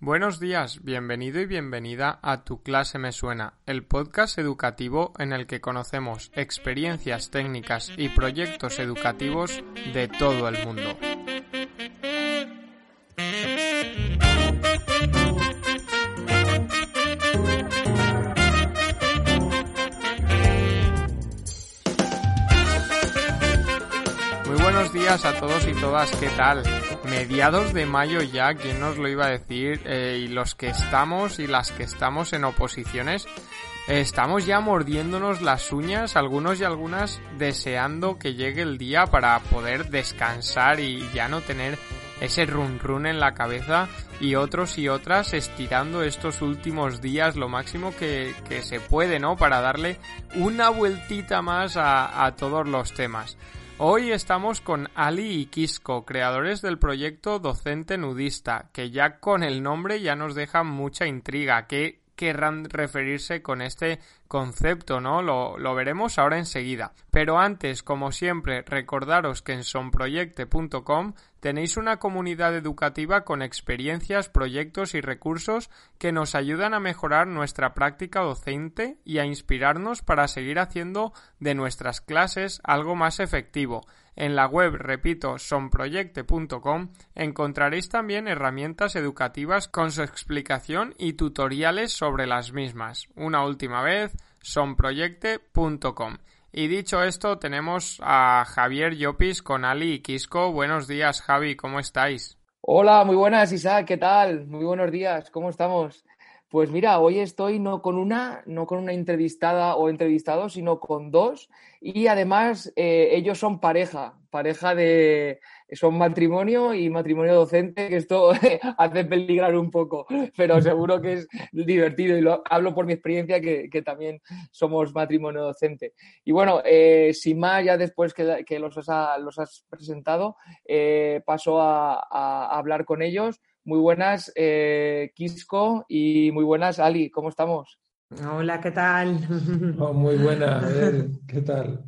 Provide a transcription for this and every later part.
Buenos días, bienvenido y bienvenida a Tu clase me suena, el podcast educativo en el que conocemos experiencias técnicas y proyectos educativos de todo el mundo. Muy buenos días a todos y todas, ¿qué tal? Mediados de mayo ya, ¿quién nos lo iba a decir? Eh, y los que estamos y las que estamos en oposiciones, eh, estamos ya mordiéndonos las uñas, algunos y algunas deseando que llegue el día para poder descansar y ya no tener ese run run en la cabeza y otros y otras estirando estos últimos días lo máximo que, se puede, ¿no? Para darle una vueltita más a todos los temas. Hoy estamos con Ali y Quisco, creadores del proyecto Docente Nudista, que ya con el nombre ya nos deja mucha intriga. ¿Qué querrán referirse con este concepto, ¿no? Lo, lo, veremos ahora enseguida. Pero antes, como siempre, recordaros que en sonproyecte.com tenéis una comunidad educativa con experiencias, proyectos y recursos que nos ayudan a mejorar nuestra práctica docente y a inspirarnos para seguir haciendo de nuestras clases algo más efectivo. En la web, repito, sonproyecte.com encontraréis también herramientas educativas con su explicación y tutoriales sobre las mismas. Una última vez, sonproyecte.com. Y dicho esto, tenemos a Javier Llopis con Ali y Quisco. Buenos días, Javi, ¿cómo estáis? Hola, muy buenas, Isaac, ¿qué tal? Muy buenos días, ¿cómo estamos? Pues mira, hoy estoy no con una, no con una entrevistada o entrevistado, sino con dos. Y además eh, ellos son pareja, pareja de, son matrimonio y matrimonio docente, que esto hace peligrar un poco, pero seguro que es divertido y lo hablo por mi experiencia que, que también somos matrimonio docente. Y bueno, eh, sin más, ya después que, que los, has, los, has, presentado, eh, paso a, a hablar con ellos. Muy buenas, eh, Quisco, y muy buenas, Ali. ¿Cómo estamos? Hola, ¿qué tal? Oh, muy buenas, ¿qué tal?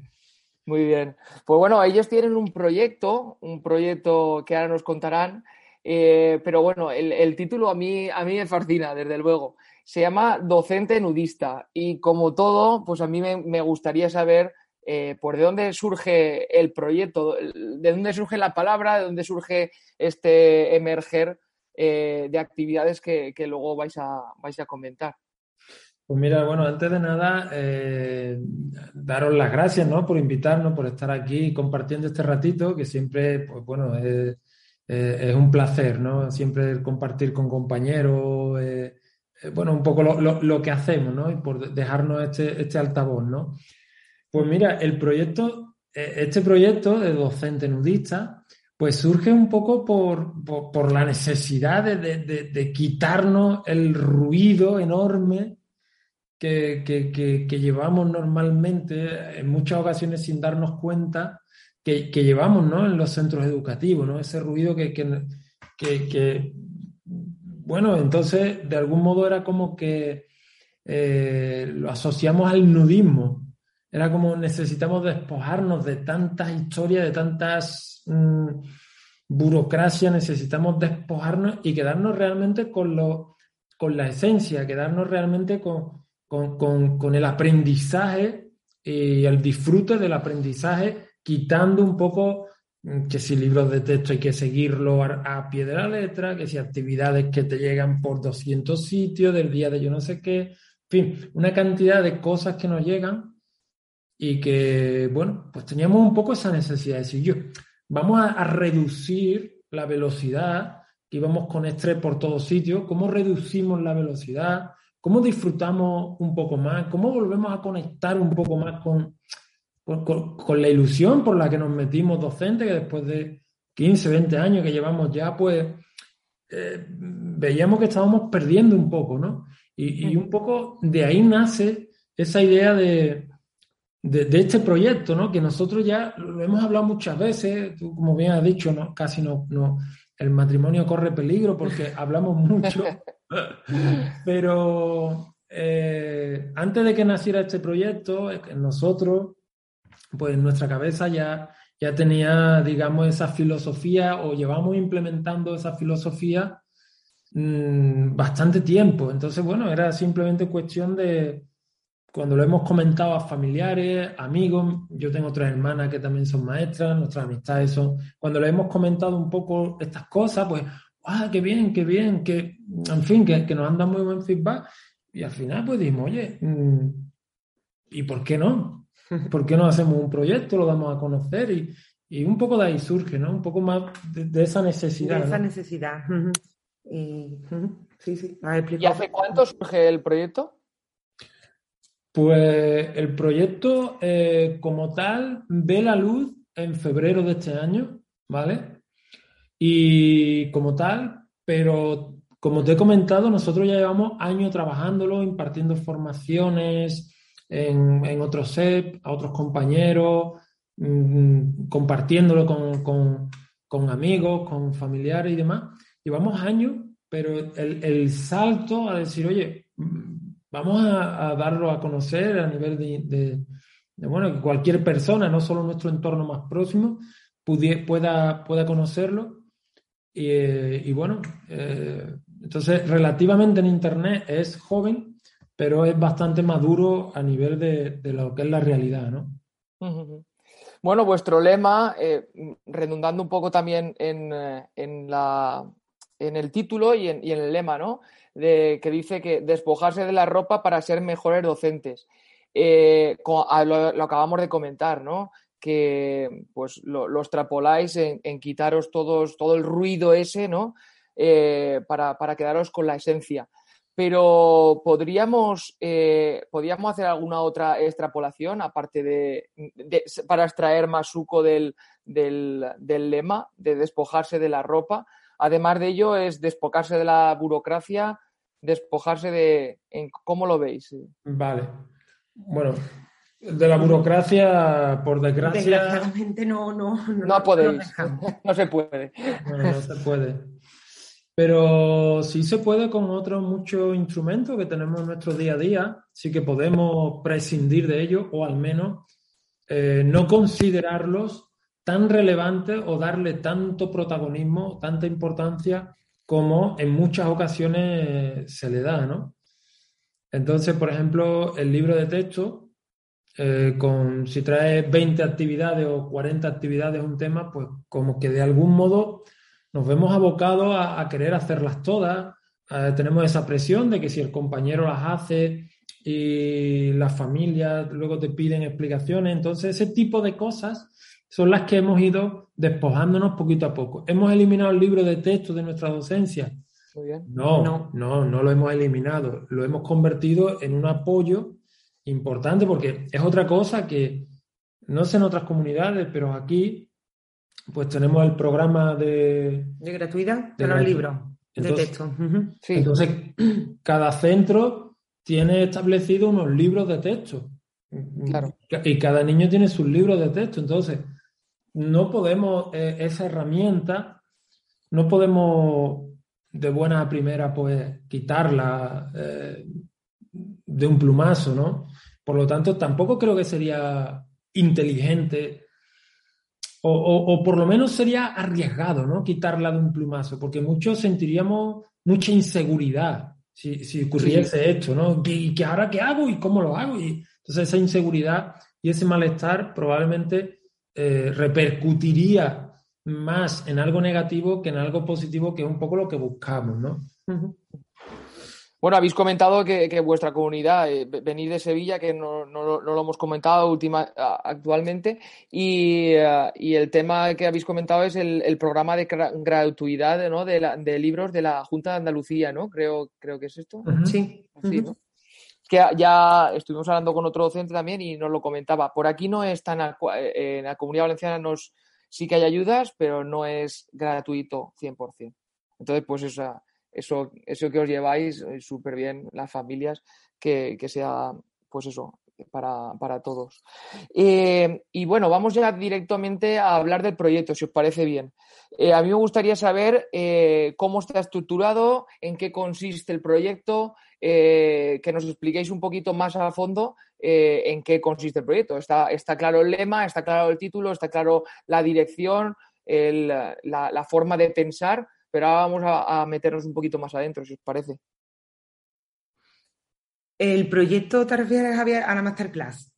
Muy bien. Pues bueno, ellos tienen un proyecto, un proyecto que ahora nos contarán, eh, pero bueno, el, título a mí, a mí me fascina, desde luego. Se llama Docente Nudista y como todo, pues a mí me, me gustaría saber eh, por de dónde surge el proyecto, de dónde surge la palabra, de dónde surge este emerger eh, de actividades que, que, luego vais a, vais a comentar. Pues mira, bueno, antes de nada, eh, daros las gracias ¿no? por invitarnos, por estar aquí compartiendo este ratito, que siempre, pues bueno, es, un placer, ¿no? Siempre compartir con compañeros, eh, bueno, un poco lo, que hacemos, ¿no? Y por dejarnos este, este altavoz, ¿no? Pues mira, el proyecto, este proyecto de docente nudista, pues surge un poco por, por, la necesidad de, de, quitarnos el ruido enorme que, que, que, que, llevamos normalmente, en muchas ocasiones sin darnos cuenta, que, llevamos ¿no? en los centros educativos, ¿no? ese ruido que, bueno, entonces de algún modo era como que eh, lo asociamos al nudismo. Era como necesitamos despojarnos de tantas historias, de tantas mmm, burocracia, necesitamos despojarnos y quedarnos realmente con, lo, con la esencia, quedarnos realmente con, con, con, con el aprendizaje y el disfrute del aprendizaje, quitando un poco que si libros de texto hay que seguirlo a, a, pie de la letra, que si actividades que te llegan por 200 sitios del día de yo no sé qué, en fin, una cantidad de cosas que nos llegan y que, bueno, pues teníamos un poco esa necesidad de decir, yo, vamos a, a reducir la velocidad, que íbamos con estrés por todos sitios, cómo reducimos la velocidad, cómo disfrutamos un poco más, cómo volvemos a conectar un poco más con, con, la ilusión por la que nos metimos docentes, que después de 15, 20 años que llevamos ya, pues eh, veíamos que estábamos perdiendo un poco, ¿no? Y, un poco de ahí nace esa idea de, de, este proyecto, ¿no? Que nosotros ya lo hemos hablado muchas veces, tú como bien has dicho, ¿no? casi no, no, el matrimonio corre peligro porque hablamos mucho, pero eh, antes de que naciera este proyecto, nosotros, pues en nuestra cabeza ya, ya tenía, digamos, esa filosofía o llevamos implementando esa filosofía mm, bastante tiempo. Entonces, bueno, era simplemente cuestión de, cuando lo hemos comentado a familiares, amigos, yo tengo otras hermanas que también son maestras, nuestras amistades son, cuando le hemos comentado un poco estas cosas, pues, ¡ah, qué bien, qué bien! Que, en fin, que, que nos han dado muy buen feedback. Y al final, pues dijimos, oye, mm, ¿y por qué no? ¿Por qué no hacemos un proyecto, lo damos a conocer? Y, y un poco de ahí surge, ¿no? Un poco más de, esa necesidad. De esa necesidad. y, sí, sí. ¿Y hace cuánto surge el proyecto? Pues el proyecto eh, como tal ve la luz en febrero de este año, ¿vale? Y como tal, pero como te he comentado, nosotros ya llevamos años trabajándolo, impartiendo formaciones en, otros SEP, a otros compañeros, mm, compartiéndolo con, amigos, con familiares y demás. Llevamos años, pero el, el salto a decir, oye, vamos a, darlo a conocer a nivel de, bueno, que cualquier persona, no solo nuestro entorno más próximo, pueda, pueda conocerlo. Y, eh, bueno, eh, entonces relativamente en Internet es joven, pero es bastante maduro a nivel de, lo que es la realidad, ¿no? Bueno, vuestro lema, eh, redundando un poco también en, en, la, en el título y en, y el lema, ¿no? que dice que despojarse de la ropa para ser mejores docentes. Lo, acabamos de comentar, ¿no? Que pues lo, extrapoláis en, quitaros todos, todo el ruido ese, ¿no? Eh, para, quedaros con la esencia. Pero podríamos, eh, podríamos hacer alguna otra extrapolación, aparte de, para extraer más suco del, del, del lema de despojarse de la ropa. Además de ello, es despojarse de la burocracia, despojarse de... ¿Cómo lo veis? Vale. Bueno, de la burocracia, por desgracia... Desgraciadamente no, no, no, no podéis. No, se puede. no se puede. Pero sí se puede con otros muchos instrumentos que tenemos en nuestro día a día. Sí que podemos prescindir de ellos o al menos eh, no considerarlos tan relevantes o darle tanto protagonismo, tanta importancia como en muchas ocasiones se le da, ¿no? Entonces, por ejemplo, el libro de texto, eh, con, si trae 20 actividades o 40 actividades un tema, pues como que de algún modo nos vemos abocados a, querer hacerlas todas. Eh, tenemos esa presión de que si el compañero las hace y las familias luego te piden explicaciones, entonces ese tipo de cosas son las que hemos ido despojándonos poquito a poco. ¿Hemos eliminado el libro de texto de nuestra docencia? No, no, no, no lo hemos eliminado. Lo hemos convertido en un apoyo importante porque es otra cosa que no sé en otras comunidades, pero aquí pues tenemos el programa de... De gratuidad de, los libros de texto. Entonces, cada centro tiene establecido unos libros de texto. Claro. Y cada niño tiene sus libros de texto. Entonces, no podemos, eh, esa herramienta, no podemos de buena primera pues quitarla eh, de un plumazo, ¿no? Por lo tanto, tampoco creo que sería inteligente o, por lo menos sería arriesgado, ¿no? Quitarla de un plumazo, porque muchos sentiríamos mucha inseguridad si, si ocurriese esto, ¿no? ¿Y, ¿Y ahora qué hago? ¿Y cómo lo hago? Y, entonces esa inseguridad y ese malestar probablemente eh, repercutiría más en algo negativo que en algo positivo, que es un poco lo que buscamos, ¿no? Bueno, habéis comentado que, vuestra comunidad, eh, venís de Sevilla, que no, lo hemos comentado última, actualmente, y, eh, y, el tema que habéis comentado es el, programa de gratuidad ¿no? de, libros de la Junta de Andalucía, ¿no? Creo, creo que es esto. Sí. que ya estuvimos hablando con otro docente también y nos lo comentaba. Por aquí no es tan, eh, en la comunidad valenciana nos, sí que hay ayudas, pero no es gratuito 100%. Entonces, pues eso, eso, eso que os lleváis eh, súper bien, las familias, que, que sea, pues eso, para, para todos. Eh, y bueno, vamos ya directamente a hablar del proyecto, si os parece bien. Eh, a mí me gustaría saber cómo está estructurado, en qué consiste el proyecto, que nos expliquéis un poquito más a fondo en qué consiste el proyecto. Está, está claro el lema, está claro el título, está claro la dirección, el, la, forma de pensar, pero ahora vamos a, a meternos un poquito más adentro, si os parece. ¿El proyecto te refieres, Javier, a la masterclass?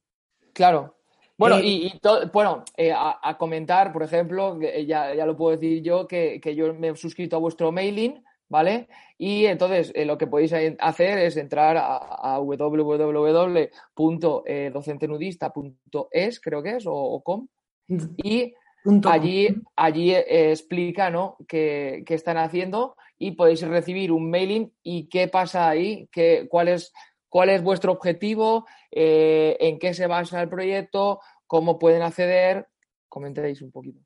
Claro. Bueno, eh, y, bueno, eh, a, comentar, por ejemplo, eh, ya, ya lo puedo decir yo, que, yo me he suscrito a vuestro mailing, ¿vale? Y entonces lo que podéis hacer es entrar a, a www.docentenudista.es, creo que es, o, com, y allí, allí explica ¿no? qué, qué, están haciendo y podéis recibir un mailing y qué pasa ahí, qué, cuál es cuál es vuestro objetivo, eh, en qué se basa el proyecto, cómo pueden acceder. Comentéis un poquito.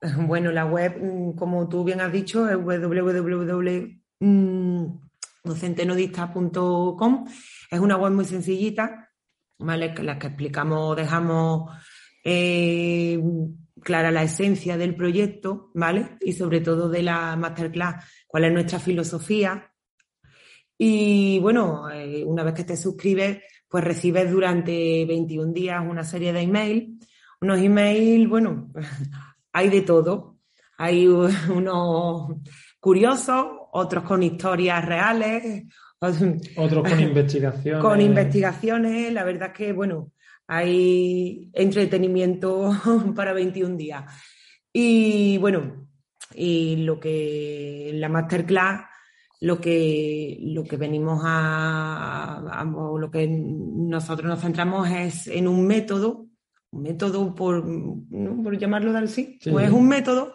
Bueno, la web, mm, como tú bien has dicho, es www.docentenodista.com. Es una web muy sencillita, ¿vale? En la que explicamos, dejamos eh, clara la esencia del proyecto, ¿vale? Y sobre todo de la masterclass, cuál es nuestra filosofía, y bueno, eh, una vez que te suscribes, pues recibes durante 21 días una serie de emails. Unos emails, bueno, hay de todo. Hay unos curiosos, otros con historias reales. Otros con investigaciones. Con investigaciones. La verdad es que, bueno, hay entretenimiento para 21 días. Y bueno, y lo que la masterclass lo que, lo que venimos a, lo que nosotros nos centramos es en un método, un método por, por llamarlo de así, pues es un método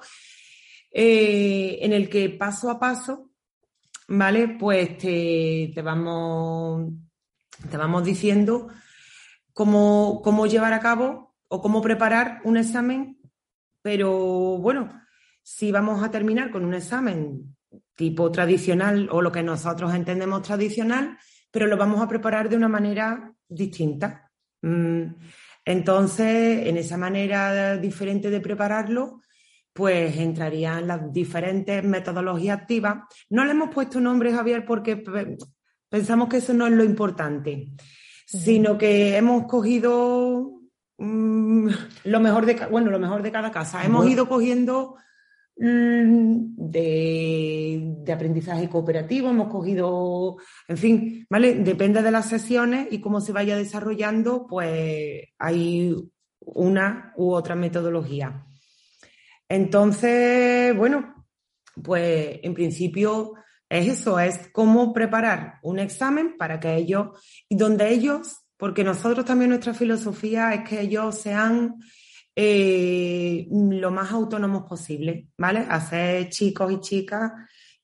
eh, en el que paso a paso, ¿vale? Pues te, te vamos, te vamos diciendo cómo, cómo llevar a cabo o cómo preparar un examen, pero bueno, si vamos a terminar con un examen tipo tradicional o lo que nosotros entendemos tradicional, pero lo vamos a preparar de una manera distinta. Mm, entonces, en esa manera diferente de prepararlo, pues entrarían las diferentes metodologías activas. No le hemos puesto nombre, Javier, porque pensamos que eso no es lo importante, sino que hemos cogido mm, lo mejor de bueno, lo mejor de cada casa. Hemos ido cogiendo Mm, de, aprendizaje cooperativo, hemos cogido, en fin, ¿vale? Depende de las sesiones y cómo se vaya desarrollando, pues hay una u otra metodología. Entonces, bueno, pues en principio eso, es cómo preparar un examen para que ellos, y donde ellos, porque nosotros también nuestra filosofía es que ellos sean eh, lo más autónomos posible, ¿vale? Hacer chicos y chicas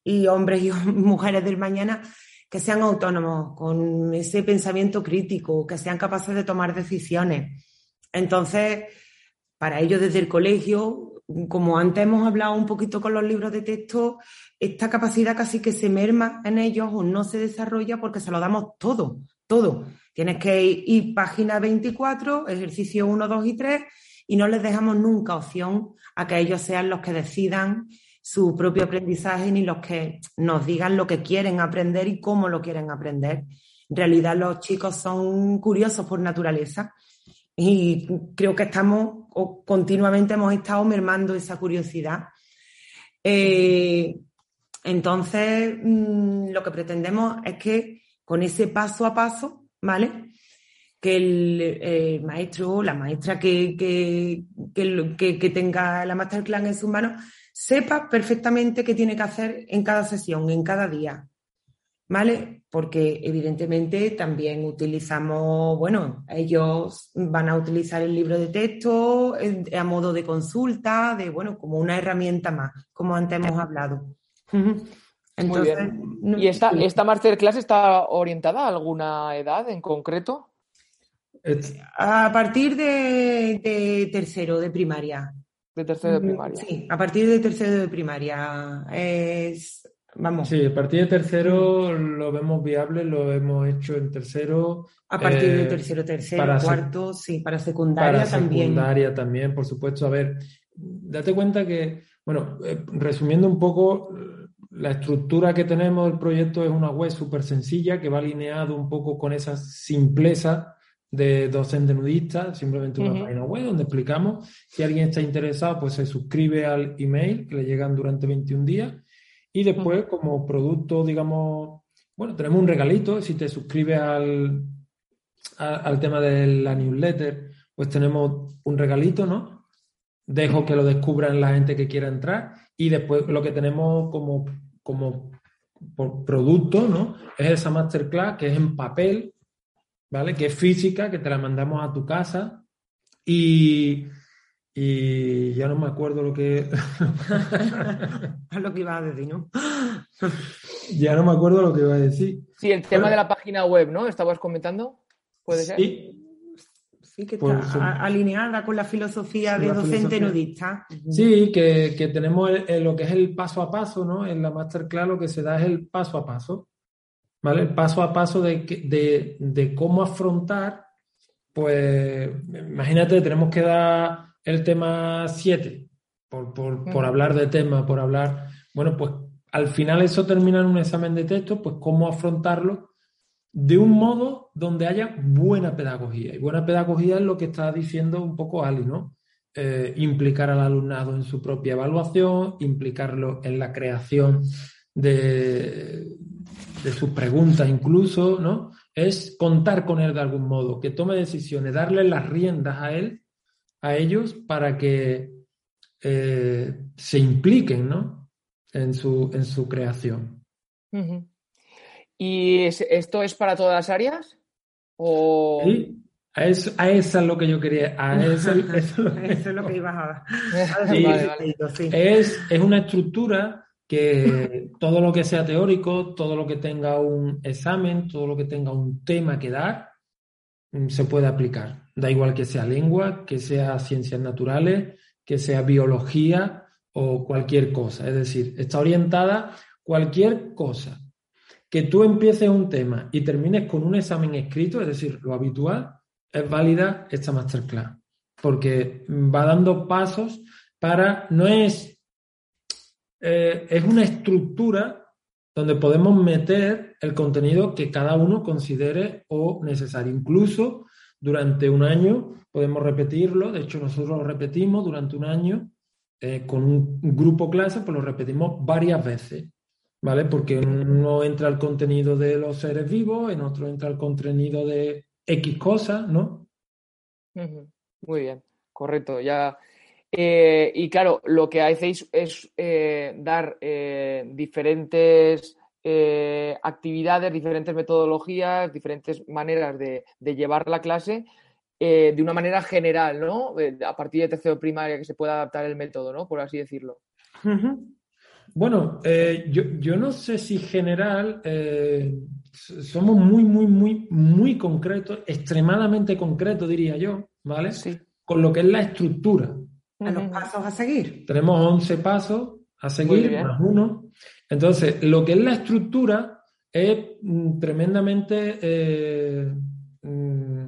y hombres y mujeres del mañana que sean autónomos, con ese pensamiento crítico, que sean capaces de tomar decisiones. Entonces, para ellos desde el colegio, como antes hemos hablado un poquito con los libros de texto, esta capacidad casi que se merma en ellos o no se desarrolla porque se lo damos todo, todo. Tienes que ir página 24, ejercicio 1, 2 y 3 y no les dejamos nunca opción a que ellos sean los que decidan su propio aprendizaje ni los que nos digan lo que quieren aprender y cómo lo quieren aprender. En realidad los chicos son curiosos por naturaleza y creo que estamos o continuamente hemos estado mermando esa curiosidad. Eh, entonces, mm, lo que pretendemos es que con ese paso a paso, ¿vale? que el, maestro o la maestra que, que, tenga la masterclass en sus manos sepa perfectamente qué tiene que hacer en cada sesión, en cada día. ¿Vale? Porque evidentemente también utilizamos, bueno, ellos van a utilizar el libro de texto a modo de consulta, de, bueno, como una herramienta más, como antes hemos hablado. Entonces, ¿Y esta, esta masterclass está orientada a alguna edad en concreto? A partir de, tercero de primaria. De tercero de primaria. Sí, a partir de tercero de primaria. Es vamos. Sí, a partir de tercero lo vemos viable, lo hemos hecho en tercero. A partir de eh, tercero, tercero, para cuarto, sí, para secundaria Para también. secundaria también, por supuesto. A ver, date cuenta que, bueno, eh, resumiendo un poco, la estructura que tenemos del proyecto es una web súper sencilla que va alineado un poco con esa simpleza de docente nudista, simplemente una Ujú. página web donde explicamos. Si alguien está interesado, pues se suscribe al email que le llegan durante 21 días. Y después, como producto, digamos, bueno, tenemos un regalito. Si te suscribes al, a- al tema de la newsletter, pues tenemos un regalito, ¿no? Dejo que lo descubran la gente que quiera entrar y después lo que tenemos como, como por producto, ¿no? Es esa masterclass que es en papel, ¿vale? Que es física, que te la mandamos a tu casa y, y ya no me acuerdo lo que... Es lo que iba a decir, ¿no? ya no me acuerdo lo que iba a decir. Sí, el tema Bueno. de la página web, ¿no? ¿Estabas comentando? ¿Puede ser? Sí, Sí, que Pues, está alineada con la filosofía Sí, de la docente filosofía. nudista. Sí, que, que tenemos el- el- lo que es el paso a paso, ¿no? En la masterclass lo que se da es el paso a paso, ¿vale? El paso a paso de, de, de cómo afrontar, pues, imagínate, tenemos que dar el tema 7, por, por, por hablar de tema, por hablar, bueno, pues al final eso termina en un examen de texto, pues cómo afrontarlo de un modo donde haya buena pedagogía. Y buena pedagogía es lo que está diciendo un poco Ali, ¿no? Eh, implicar al alumnado en su propia evaluación, implicarlo en la creación de, de sus preguntas incluso, ¿no? Es contar con él de algún modo, que tome decisiones, darle las riendas a él, a ellos, para que eh, se impliquen, ¿no? En su, en su creación. ¿Y es- esto es para todas las áreas? ¿O... Sí, a, eso, a esa es lo que yo quería. A eso, eso es lo que- Eso es lo que ibas a, a Sí. Vale, vale. sí. Es, es una estructura que todo lo que sea teórico, todo lo que tenga un examen, todo lo que tenga un tema que dar, se puede aplicar. Da igual que sea lengua, que sea ciencias naturales, que sea biología o cualquier cosa. Es decir, está orientada cualquier cosa. Que tú empieces un tema y termines con un examen escrito, es decir, lo habitual, es válida esta masterclass. Porque va dando pasos para, no es, eh, es una estructura donde podemos meter el contenido que cada uno considere o necesario. Incluso durante un año podemos repetirlo, de hecho nosotros lo repetimos durante un año eh, con un grupo clase, pues lo repetimos varias veces, ¿vale? Porque en uno entra el contenido de los seres vivos, en otro entra el contenido de X cosas, ¿no? Muy bien, correcto. Ya. Eh, y claro, lo que hacéis es eh, dar eh, diferentes actividades, diferentes metodologías, diferentes maneras de, de llevar la clase de una manera general, ¿no? A partir de tercero primaria que se pueda adaptar el método, ¿no? Por así decirlo. Bueno, yo, yo no sé si general somos muy, muy, muy, muy concretos, extremadamente concretos, diría yo, ¿vale? Sí. Con lo que es la estructura. A los pasos a seguir. Tenemos 11 pasos a seguir, más uno. Entonces, lo que es la estructura es mm, tremendamente eh, mm,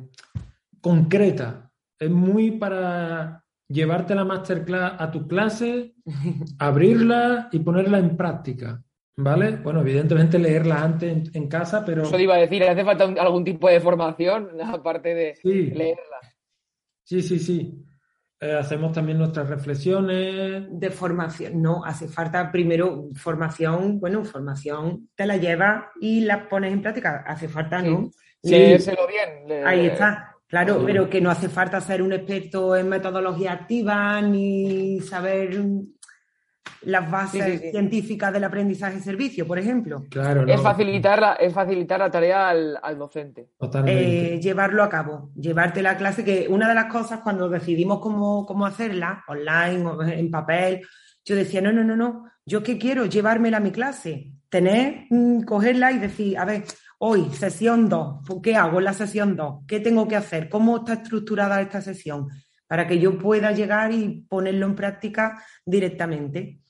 concreta. Es muy para llevarte la masterclass a tu clase, abrirla y ponerla en práctica. ¿Vale? Bueno, evidentemente leerla antes en, en casa, pero Eso te iba a decir, ¿hace falta un- algún tipo de formación aparte de sí, leerla? sí, sí, sí. Eh, hacemos también nuestras reflexiones. De formación, no, hace falta primero formación, bueno, formación te la llevas y la pones en práctica, hace falta, ¿no? Sí. Leérselo bien. le- Ahí está, claro, Sí. pero que no hace falta ser un experto en metodología activa ni saber las bases Sí, sí, sí. científicas del aprendizaje y servicio, por ejemplo. Claro, Es facilitar la, es facilitar la tarea al, al docente. Totalmente. Eh, llevarlo a cabo, llevarte la clase, que una de las cosas cuando decidimos cómo, cómo hacerla, online o en papel, yo decía, no, no, no, no, yo qué quiero, llevármela a mi clase, tener, mm, cogerla y decir, a ver, hoy, sesión 2, ¿qué hago en la sesión 2? ¿Qué tengo que hacer? ¿Cómo está estructurada esta sesión? Para que yo pueda llegar y ponerlo en práctica directamente.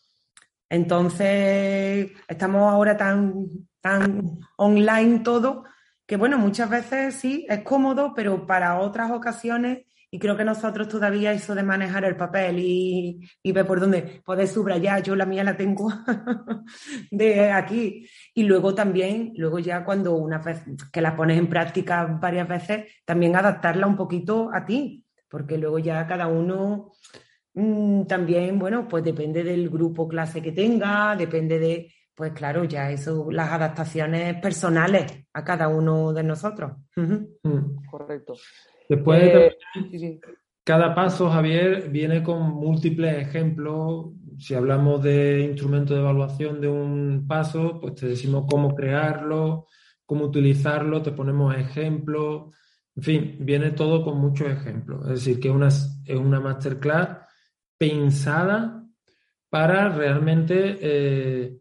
Entonces, estamos ahora tan, tan online todo que, bueno, muchas veces sí, es cómodo, pero para otras ocasiones y creo que nosotros todavía eso de manejar el papel y, y ver por dónde poder subrayar, yo la mía la tengo de aquí. Y luego también, luego ya cuando una vez que la pones en práctica varias veces, también adaptarla un poquito a ti, porque luego ya cada uno mm, también, bueno, pues depende del grupo clase que tenga, depende de, pues claro, ya eso, las adaptaciones personales a cada uno de nosotros. Correcto. Después, eh, cada paso, Javier, viene con múltiples ejemplos. Si hablamos de instrumento de evaluación de un paso, pues te decimos cómo crearlo, cómo utilizarlo, te ponemos ejemplos. En fin, viene todo con muchos ejemplos. Es decir, que es una masterclass pensada para realmente eh,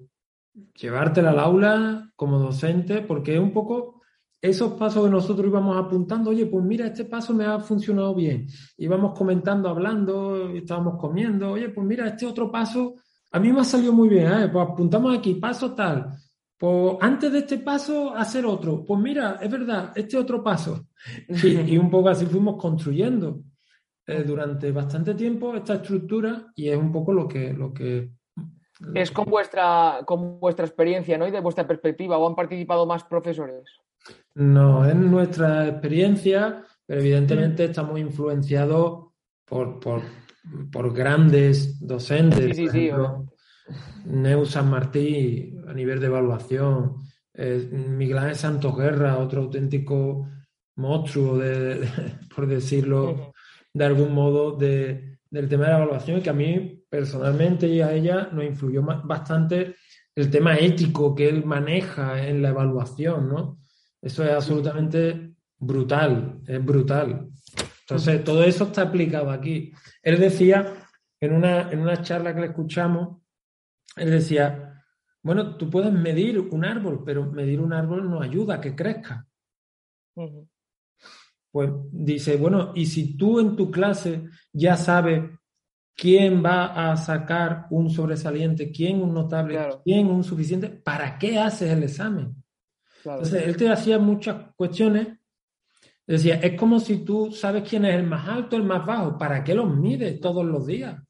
llevártela al aula como docente, porque es un poco esos pasos que nosotros íbamos apuntando, oye, pues mira, este paso me ha funcionado bien. Íbamos comentando, hablando, estábamos comiendo, oye, pues mira, este otro paso a mí me ha salido muy bien, ¿eh? pues apuntamos aquí, paso tal. Pues antes de este paso, hacer otro. Pues mira, es verdad, este otro paso. Y, un poco así fuimos construyendo eh, durante bastante tiempo esta estructura y es un poco lo que, lo que es con vuestra, con vuestra experiencia, ¿no? Y de vuestra perspectiva, ¿o han participado más profesores? No, es nuestra experiencia, pero evidentemente estamos influenciados por, grandes docentes. Sí, sí, Neu San Martí a nivel de evaluación, Miguel Ángel Santos Guerra, otro auténtico monstruo, por decirlo de algún modo, del tema de la evaluación, que a mí personalmente y a ella nos influyó bastante el tema ético que él maneja en la evaluación, ¿no? Eso es absolutamente brutal, es brutal. Entonces, todo eso está aplicado aquí. Él decía, en una, en una charla que le escuchamos, él decía, bueno, tú puedes medir un árbol, pero medir un árbol no ayuda a que crezca. Pues dice, bueno, y si tú en tu clase ya sabes quién va a sacar un sobresaliente, quién un notable, quién un suficiente, ¿para qué haces el examen? Entonces, él te hacía muchas cuestiones. Decía, es como si tú sabes quién es el más alto, el más bajo. ¿Para qué los mides todos los días?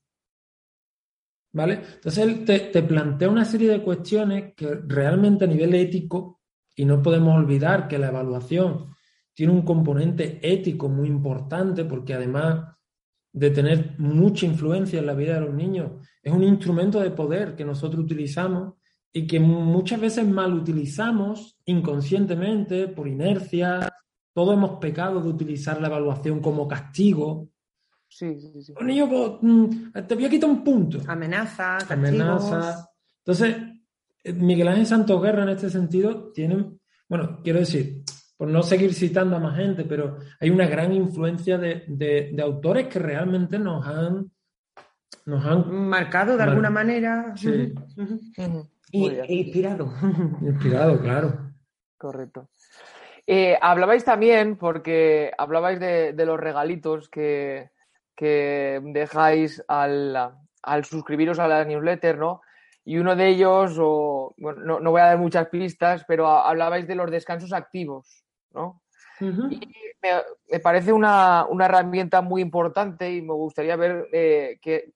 Entonces, él te, te plantea una serie de cuestiones que realmente a nivel ético, y no podemos olvidar que la evaluación tiene un componente ético muy importante, porque además de tener mucha influencia en la vida de los niños, es un instrumento de poder que nosotros utilizamos y que muchas veces mal utilizamos inconscientemente, por inercia. Todos hemos pecado de utilizar la evaluación como castigo. Sí, sí, sí. Un niño, pues, mm, te voy a quitar un punto. Amenaza, Amenaza. Entonces, eh, Miguel Ángel Santos Guerra en este sentido tiene, bueno, quiero decir, por no seguir citando a más gente, pero hay una gran influencia de, de, autores que realmente nos han, nos han marcado de alguna manera. Sí. Y, inspirado. Inspirado, claro. Correcto. Eh, hablabais también, porque hablabais de, los regalitos que, dejáis al, suscribiros a la newsletter, ¿no? Y uno de ellos, o, bueno, no, voy a dar muchas pistas, pero hablabais de los descansos activos, ¿no? Y me, parece una, herramienta muy importante y me gustaría ver eh, que,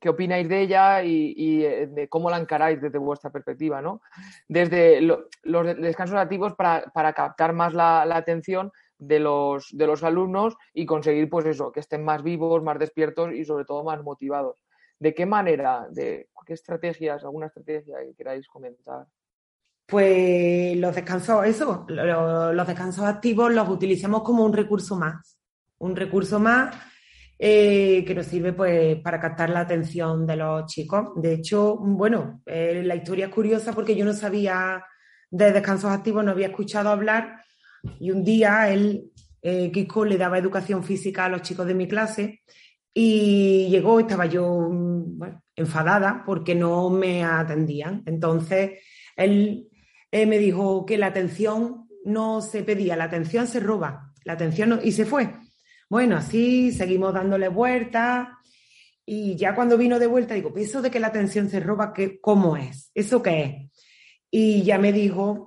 qué opináis de ella y, eh, de cómo la encaráis desde vuestra perspectiva, ¿no? Desde los descansos activos para, captar más la, atención de los, de los alumnos y conseguir, pues eso, que estén más vivos, más despiertos y sobre todo más motivados. ¿De qué manera, de qué estrategias, alguna estrategia que queráis comentar? Pues los descansos, eso, los descansos activos los utilizamos como un recurso más, un recurso más eh, que nos sirve pues, para captar la atención de los chicos. De hecho, bueno, eh, la historia es curiosa porque yo no sabía de descansos activos, no había escuchado hablar y un día él, eh, Kiko, le daba educación física a los chicos de mi clase y llegó, estaba yo enfadada porque no me atendían. Entonces, él me dijo que la atención no se pedía, la atención se roba, la atención y se fue. Bueno, así seguimos dándole vueltas Y ya cuando vino de vuelta, digo, eso de que la atención se roba, ¿qué, ¿cómo es? ¿Eso qué es? Y ya me dijo,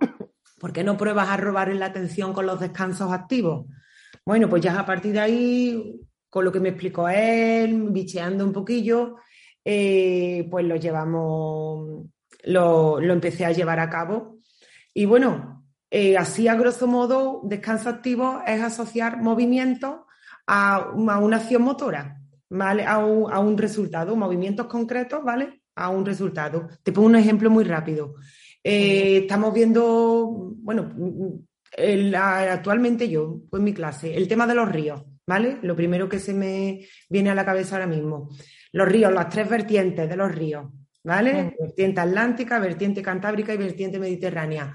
¿por qué no pruebas a robar en la atención con los descansos activos? Bueno, pues ya a partir de ahí, con lo que me explicó él, bicheando un poquillo, eh, pues lo llevamos, lo, lo, empecé a llevar a cabo. Y bueno, eh, así a grosso modo, descanso activo es asociar movimientos a, una acción motora. ¿vale? A un resultado, movimientos concretos, ¿vale? A un resultado. Te pongo un ejemplo muy rápido. Eh, estamos viendo, bueno, el, actualmente yo, pues mi clase, el tema de los ríos, ¿vale? Lo primero que se me viene a la cabeza ahora mismo. Los ríos, las tres vertientes de los ríos, ¿vale? Vertiente atlántica, vertiente cantábrica y vertiente mediterránea.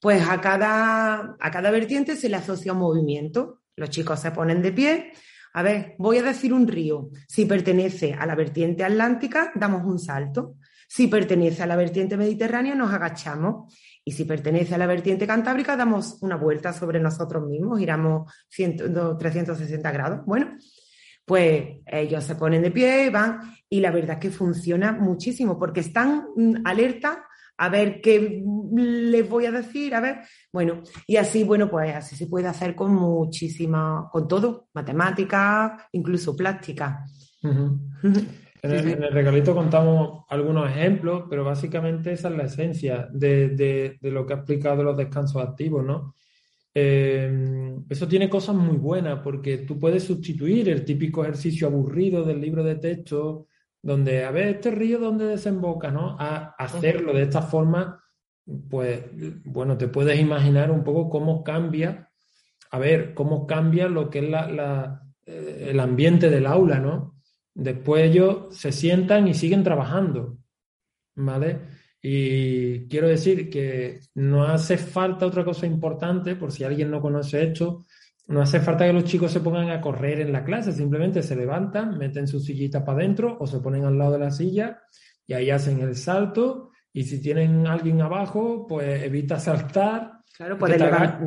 Pues a cada, a cada vertiente se le asocia un movimiento. Los chicos se ponen de pie, a ver, voy a decir un río. Si pertenece a la vertiente atlántica, damos un salto. Si pertenece a la vertiente mediterránea, nos agachamos. Y si pertenece a la vertiente cantábrica, damos una vuelta sobre nosotros mismos, giramos 360 grados. Bueno, pues ellos se ponen de pie, van, y la verdad es que funciona muchísimo, porque están mm, alerta a ver qué les voy a decir, a ver, bueno, y así, bueno, pues así se puede hacer con muchísima, con todo, matemática, incluso plástica. En el, regalito contamos algunos ejemplos, pero básicamente esa es la esencia de, lo que ha explicado los descansos activos, ¿no? Eh, eso tiene cosas muy buenas porque tú puedes sustituir el típico ejercicio aburrido del libro de texto donde, a ver, este río donde desemboca, ¿no? A hacerlo de esta forma, pues, bueno, te puedes imaginar un poco cómo cambia, a ver, cómo cambia lo que es la, eh, el ambiente del aula, ¿no? Después ellos se sientan y siguen trabajando, ¿vale? Y quiero decir que no hace falta otra cosa importante, por si alguien no conoce esto, no hace falta que los chicos se pongan a correr en la clase, simplemente se levantan, meten su sillita para adentro o se ponen al lado de la silla y ahí hacen el salto. Y si tienen alguien abajo, pues evita saltar. Claro, puede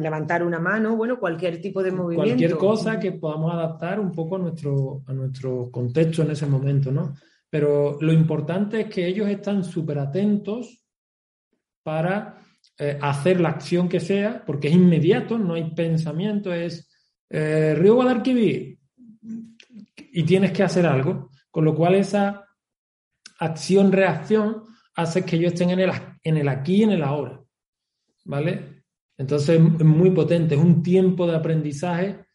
levantar una mano, bueno, cualquier tipo de movimiento. Cualquier cosa que podamos adaptar un poco a nuestro, a nuestro contexto en ese momento, ¿no? Pero lo importante es que ellos están súper atentos para eh, hacer la acción que sea, porque es inmediato, no hay pensamiento, es eh, Río Guadalquivir y tienes que hacer algo, con lo cual esa acción-reacción hace que ellos estén en el, en el aquí y en el ahora, ¿vale? Entonces es muy potente, es un tiempo de aprendizaje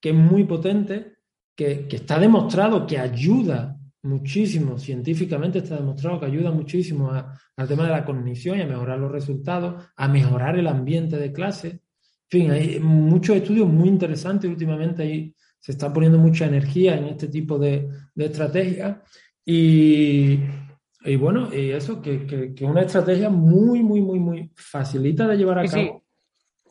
que es muy potente, que, que está demostrado que ayuda muchísimo, científicamente está demostrado que ayuda muchísimo al tema de la cognición y a mejorar los resultados, a mejorar el ambiente de clase. En fin, hay muchos estudios muy interesantes últimamente ahí se está poniendo mucha energía en este tipo de, de estrategias y, y, bueno, y eso, que, que, una estrategia muy, muy, muy, muy facilita de llevar a cabo.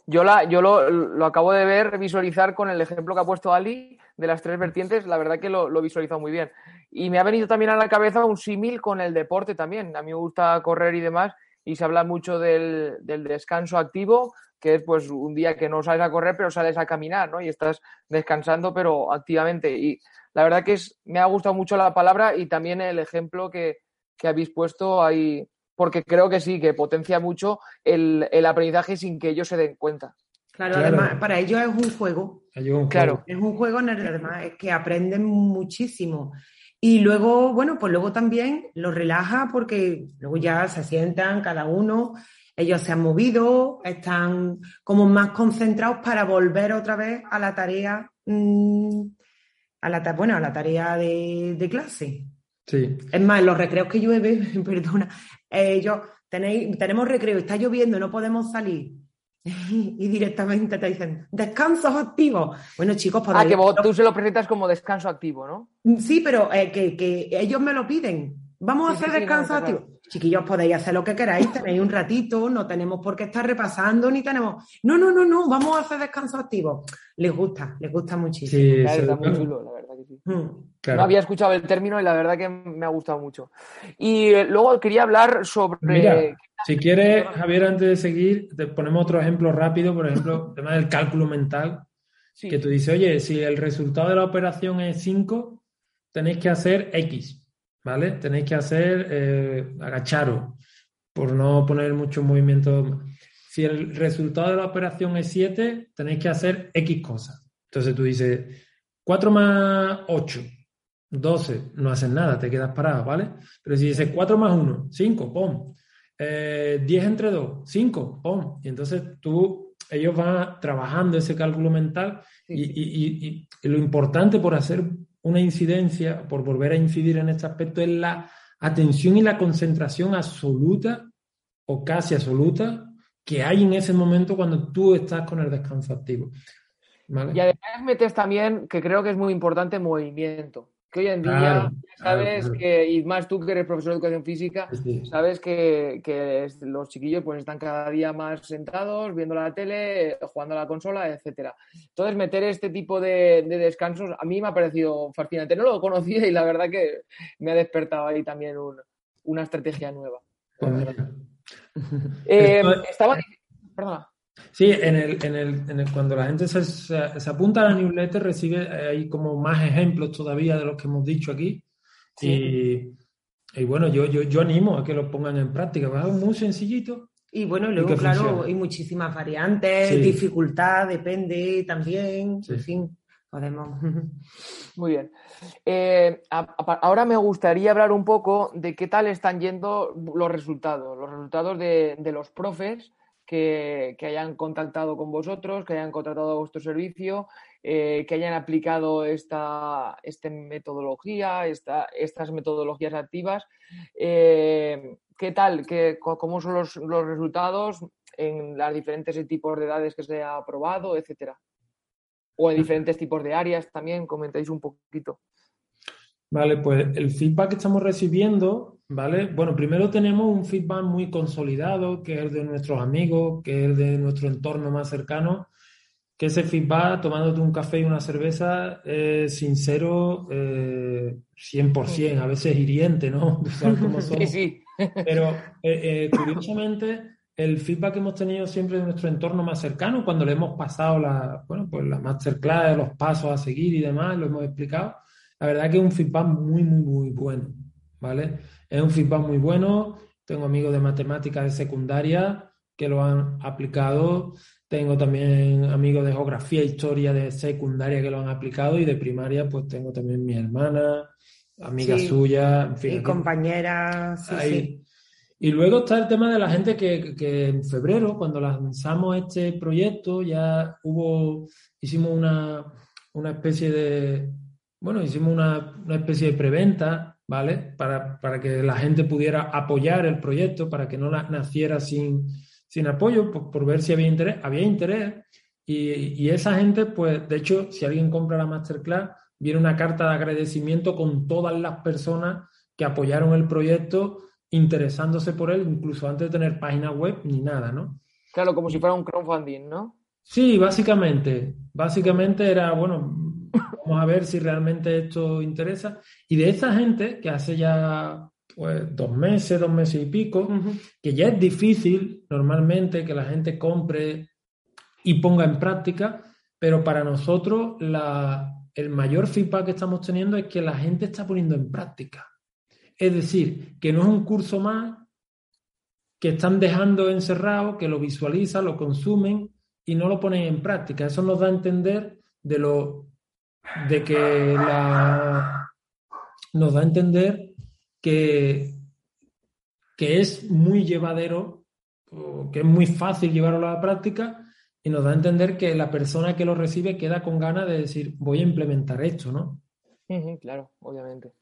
Yo, la, yo lo, lo, acabo de ver, visualizar con el ejemplo que ha puesto Ali de las tres vertientes, la verdad que lo, lo he visualizado muy bien. Y me ha venido también a la cabeza un símil con el deporte también. A mí me gusta correr y demás, y se habla mucho del, descanso activo, que es pues un día que no sales a correr, pero sales a caminar, ¿no? Y estás descansando, pero activamente. Y la verdad que es, me ha gustado mucho la palabra y también el ejemplo que, habéis puesto ahí, porque creo que sí, que potencia mucho el, aprendizaje sin que ellos se den cuenta. Claro, además, para ellos es un juego. Claro. Es un juego, además, es que aprenden muchísimo. Y luego, bueno, pues luego también los relaja porque luego ya se sientan cada uno, ellos se han movido, están como más concentrados para volver otra vez a la tarea, mm, a la, bueno, a la tarea de, clase. Sí. Es más, los recreos que llueve, perdona, ellos tenéis, tenemos recreo, está lloviendo, no podemos salir. y directamente te dicen descansos activos. Bueno, chicos, Ah, que vos, tú se lo presentas como descanso activo, ¿no? Sí, pero eh, que, ellos me lo piden. Vamos a hacer descanso activo. Chiquillos, podéis hacer lo que queráis, tenéis un ratito, no tenemos por qué estar repasando, ni tenemos. No, no, no, no, vamos a hacer descanso activo. Les gusta, les gusta muchísimo. Sí, está muy chulo, la verdad que sí. Mm. No había escuchado el término y la verdad que me ha gustado mucho. Y eh, luego quería hablar sobre. Si quieres, Javier, antes de seguir, te ponemos otro ejemplo rápido, por ejemplo, el tema del cálculo mental, que tú dices, oye, si el resultado de la operación es 5, tenéis que hacer X, ¿vale? Tenéis que hacer eh, agacharos, por no poner mucho movimiento. Si el resultado de la operación es 7, tenéis que hacer X cosas. Entonces tú dices, 4 más 8, 12, no haces nada, te quedas parado, ¿vale? Pero si dices 4 más 1, 5, ¡pum! 10 entre 2, 5, ¡pum! Y entonces tú, ellos van trabajando ese cálculo mental y, y, y, y, lo importante por hacer una incidencia, por volver a incidir en este aspecto, es la atención y la concentración absoluta o casi absoluta que hay en ese momento cuando tú estás con el descanso activo. Y además metes también, que creo que es muy importante, movimiento que hoy en día claro, sabes claro, que, y más tú que eres profesor de educación física, sí. sabes que, que, los chiquillos pues están cada día más sentados, viendo la tele, jugando a la consola, etcétera. Entonces, meter este tipo de, de, descansos a mí me ha parecido fascinante. No lo conocía y la verdad que me ha despertado ahí también un, una estrategia nueva. Pues eh, estaba... Perdona. Sí, en el, en el, en el, cuando la gente se, se, se, apunta a la newsletter recibe hay como más ejemplos todavía de los que hemos dicho aquí. Sí. Y, y, bueno, yo, yo, yo animo a que lo pongan en práctica. Es algo muy sencillito. Y bueno, luego, y claro, funciona. hay muchísimas variantes, sí. dificultad, depende también, sí. en fin, podemos. Muy bien. Eh, a, a, ahora me gustaría hablar un poco de qué tal están yendo los resultados, los resultados de, de los profes que, hayan contactado con vosotros, que hayan contratado vuestro servicio, eh, que hayan aplicado esta, esta metodología, esta, estas metodologías activas. Eh, ¿Qué tal? ¿Qué, ¿Cómo son los, los, resultados en los diferentes tipos de edades que se ha probado, etcétera? O en diferentes tipos de áreas también, comentáis un poquito. Vale, pues el feedback que estamos recibiendo, ¿vale? Bueno, primero tenemos un feedback muy consolidado, que es el de nuestros amigos, que es el de nuestro entorno más cercano, que ese feedback, tomándote un café y una cerveza, es sincero, eh, 100%, a veces hiriente, ¿no? Como sí, sí. Pero eh, eh, curiosamente, el feedback que hemos tenido siempre de nuestro entorno más cercano, cuando le hemos pasado la, bueno, pues la masterclass, los pasos a seguir y demás, lo hemos explicado, la verdad que es un feedback muy, muy, muy bueno, ¿vale? Es un feedback muy bueno. Tengo amigos de matemáticas de secundaria que lo han aplicado. Tengo también amigos de geografía e historia de secundaria que lo han aplicado y de primaria pues tengo también mi hermana, amiga sí. suya, en fin. Y compañeras, sí, sí. Y luego está el tema de la gente que, que, en febrero, cuando lanzamos este proyecto, ya hubo, hicimos una, una especie de, bueno, hicimos una, una especie de preventa, ¿vale? Para, para, que la gente pudiera apoyar el proyecto, para que no naciera sin, sin apoyo, por, por, ver si había interés. Había interés y, y, esa gente, pues, de hecho, si alguien compra la masterclass, viene una carta de agradecimiento con todas las personas que apoyaron el proyecto interesándose por él, incluso antes de tener página web ni nada, ¿no? Claro, como si fuera un crowdfunding, ¿no? Sí, básicamente. Básicamente era, bueno, Vamos a ver si realmente esto interesa. Y de esa gente que hace ya pues, dos meses, dos meses y pico, uh -huh. que ya es difícil normalmente que la gente compre y ponga en práctica, pero para nosotros la, el mayor feedback que estamos teniendo es que la gente está poniendo en práctica. Es decir, que no es un curso más que están dejando encerrado, que lo visualizan, lo consumen y no lo ponen en práctica. Eso nos da a entender de lo de que la, nos da a entender que, que es muy llevadero, que es muy fácil llevarlo a la práctica y nos da a entender que la persona que lo recibe queda con ganas de decir, voy a implementar esto, ¿no? claro, obviamente.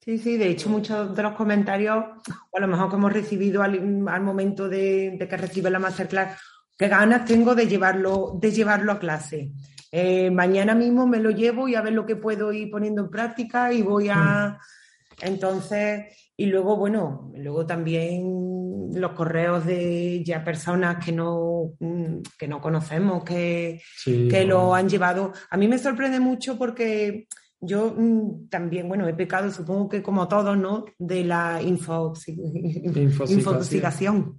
Sí, sí, de hecho muchos de los comentarios, o a lo mejor que hemos recibido al, al momento de, de, que recibe la masterclass, qué ganas tengo de llevarlo, de llevarlo a clase. Eh, mañana mismo me lo llevo y a ver lo que puedo ir poniendo en práctica y voy a... Entonces, y luego, bueno, luego también los correos de ya personas que no, mm, que no conocemos, que, sí, que bueno. lo han llevado. A mí me sorprende mucho porque yo mm, también, bueno, he pecado, supongo que como todos, ¿no? De la infoxicación.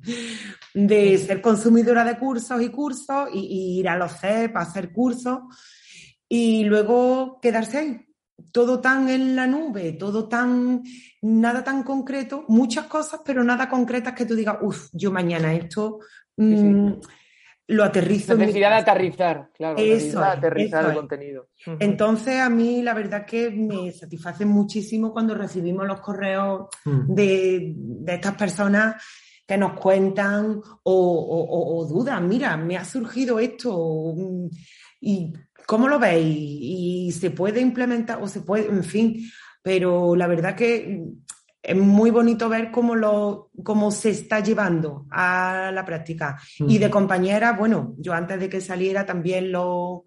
De ser consumidora de cursos y cursos y, y ir a los CEP a hacer cursos y luego quedarse ahí. todo tan en la nube, todo tan, nada tan concreto, muchas cosas, pero nada concretas que tú digas, uff, yo mañana esto mm, lo aterrizo. Necesidad de aterrizar, claro. Eso de aterrizar el contenido. Entonces, a mí la verdad que me satisface muchísimo cuando recibimos los correos mm. de, estas personas que nos cuentan o, o, dudan, mira, me ha surgido esto y ¿cómo lo veis? Y se puede implementar o se puede, en fin, pero la verdad que es muy bonito ver cómo, lo, cómo se está llevando a la práctica. Y de compañera, bueno, yo antes de que saliera también lo,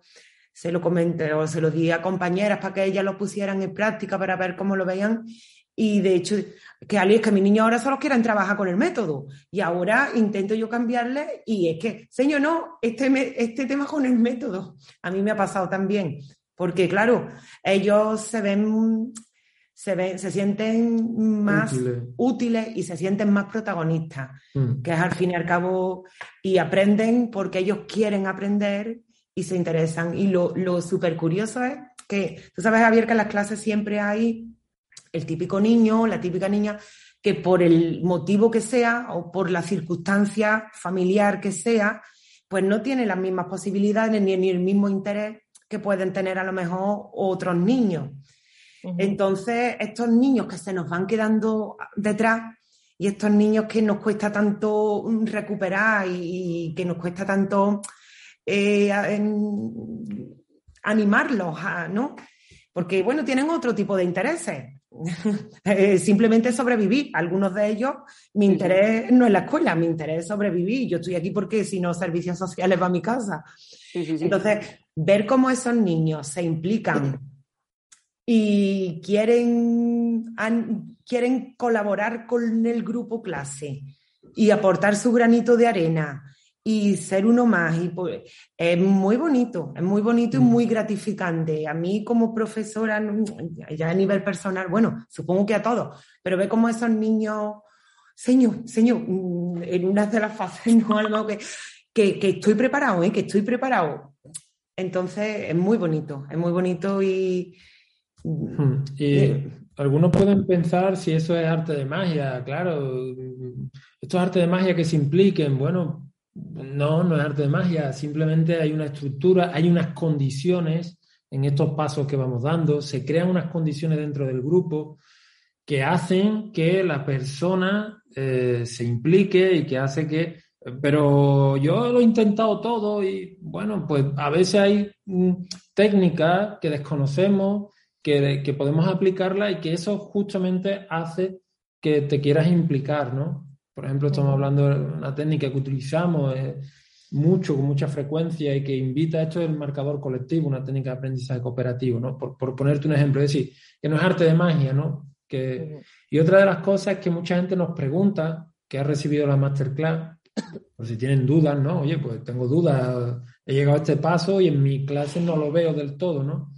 se lo comenté o se lo di a compañeras para que ellas lo pusieran en práctica para ver cómo lo veían. Y de hecho, que Ali, es que mis niños ahora solo quieren trabajar con el método. Y ahora intento yo cambiarle y es que, señor, no, este, este tema con el método. A mí me ha pasado también. Porque claro, ellos se ven se, ven, se sienten más útiles. y se sienten más protagonistas, mm. que es al fin y al cabo, y aprenden porque ellos quieren aprender y se interesan. Y lo, lo súper curioso es que, tú sabes, Javier, que en las clases siempre hay el típico niño, la típica niña, que por el motivo que sea o por la circunstancia familiar que sea, pues no tiene las mismas posibilidades ni, ni el mismo interés que pueden tener a lo mejor otros niños. Entonces, estos niños que se nos van quedando detrás y estos niños que nos cuesta tanto recuperar y, que nos cuesta tanto eh, animarlos, ¿no? Porque, bueno, tienen otro tipo de intereses. Eh, simplemente sobrevivir. Algunos de ellos, mi interés no es la escuela, mi interés es sobrevivir. Yo estoy aquí porque si no, servicios sociales va a mi casa. Entonces, ver cómo esos niños se implican y quieren, quieren colaborar con el grupo clase y aportar su granito de arena y ser uno más. Y pues, es muy bonito, es muy bonito y muy gratificante. A mí como profesora, ya a nivel personal, bueno, supongo que a todos, pero ve como esos niños, señor, señor, en una de las fases, ¿no? Algo que, que, que estoy preparado, ¿eh? que estoy preparado. Entonces es muy bonito, es muy bonito y. Y algunos pueden pensar si eso es arte de magia, claro. Esto es arte de magia que se impliquen. Bueno, no, no es arte de magia. Simplemente hay una estructura, hay unas condiciones en estos pasos que vamos dando. Se crean unas condiciones dentro del grupo que hacen que la persona eh, se implique y que hace que pero yo lo he intentado todo y bueno, pues a veces hay mm, técnicas que desconocemos que, podemos aplicarla y que eso justamente hace que te quieras implicar, ¿no? Por ejemplo, estamos hablando de una técnica que utilizamos eh, mucho, con mucha frecuencia y que invita, a esto el marcador colectivo, una técnica de aprendizaje cooperativo, ¿no? Por, ponerte un ejemplo, es decir, que no es arte de magia, ¿no? Que, y otra de las cosas que mucha gente nos pregunta, que ha recibido la masterclass, por si tienen dudas, ¿no? Oye, pues tengo dudas, he llegado a este paso y en mi clase no lo veo del todo, ¿no?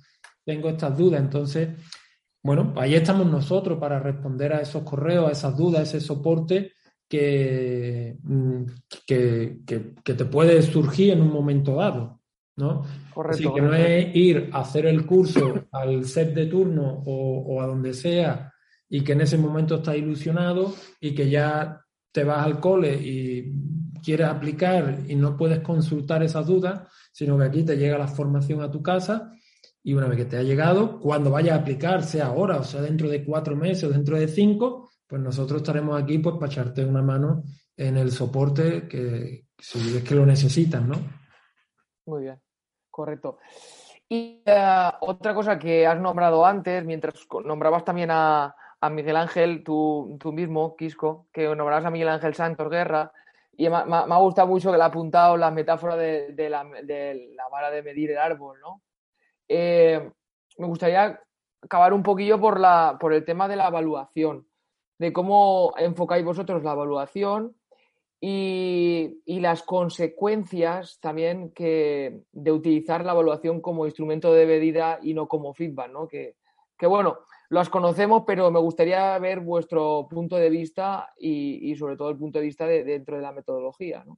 Tengo estas dudas. Entonces, bueno, ahí estamos nosotros para responder a esos correos, a esas dudas, ese soporte que, mm, que, que, te puede surgir en un momento dado. ¿no? Correcto, Así que no es ir a hacer el curso al set de turno o, o, a donde sea y que en ese momento estás ilusionado y que ya te vas al cole y quieres aplicar y no puedes consultar esas dudas, sino que aquí te llega la formación a tu casa y una vez que te ha llegado, cuando vaya a aplicar, sea ahora, o sea dentro de cuatro meses o dentro de cinco, pues nosotros estaremos aquí pues para echarte una mano en el soporte que si es que lo necesitan, ¿no? Muy bien, correcto. Y eh, otra cosa que has nombrado antes, mientras nombrabas también a, Miguel Ángel, tú, tú, mismo, Quisco, que nombrabas a Miguel Ángel Santos Guerra, y me, ha gustado mucho que le ha apuntado la metáfora de, de la vara de medir el árbol, ¿no? Eh, me gustaría acabar un poquillo por, la, por el tema de la evaluación, de cómo enfocáis vosotros la evaluación y, las consecuencias también que, de utilizar la evaluación como instrumento de medida y no como feedback, ¿no? Que, bueno, las conocemos, pero me gustaría ver vuestro punto de vista y, sobre todo el punto de vista dentro de la metodología, ¿no?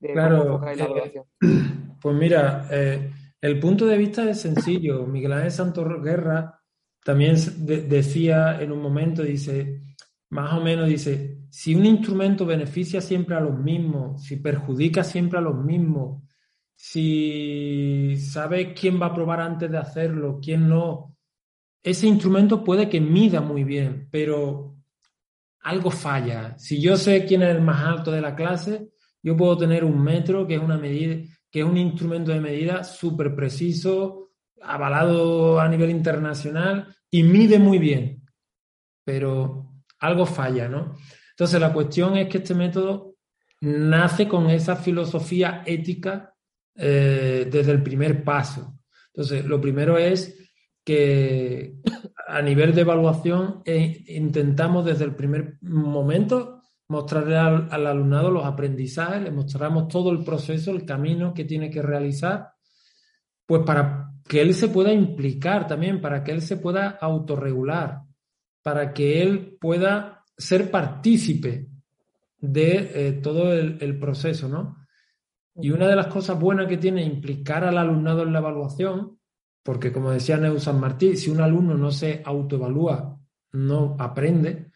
claro. Eh, pues mira, eh, el punto de vista es sencillo. Miguel Ángel Santos Guerra también decía en un momento, dice, más o menos dice, si un instrumento beneficia siempre a los mismos, si perjudica siempre a los mismos, si sabe quién va a probar antes de hacerlo, quién no, ese instrumento puede que mida muy bien, pero algo falla. Si yo sé quién es el más alto de la clase, yo puedo tener un metro, que es una medida, que es un instrumento de medida súper preciso, avalado a nivel internacional y mide muy bien. Pero algo falla, ¿no? Entonces la cuestión es que este método nace con esa filosofía ética eh, desde el primer paso. Entonces, lo primero es que a nivel de evaluación eh, intentamos desde el primer momento mostrarle al, alumnado los aprendizajes, le mostramos todo el proceso, el camino que tiene que realizar, pues para que él se pueda implicar también, para que él se pueda autorregular, para que él pueda ser partícipe de eh, todo el, proceso, ¿no? Y una de las cosas buenas que tiene implicar al alumnado en la evaluación porque como decía Neu San Martín, si un alumno no se autoevalúa, no aprende.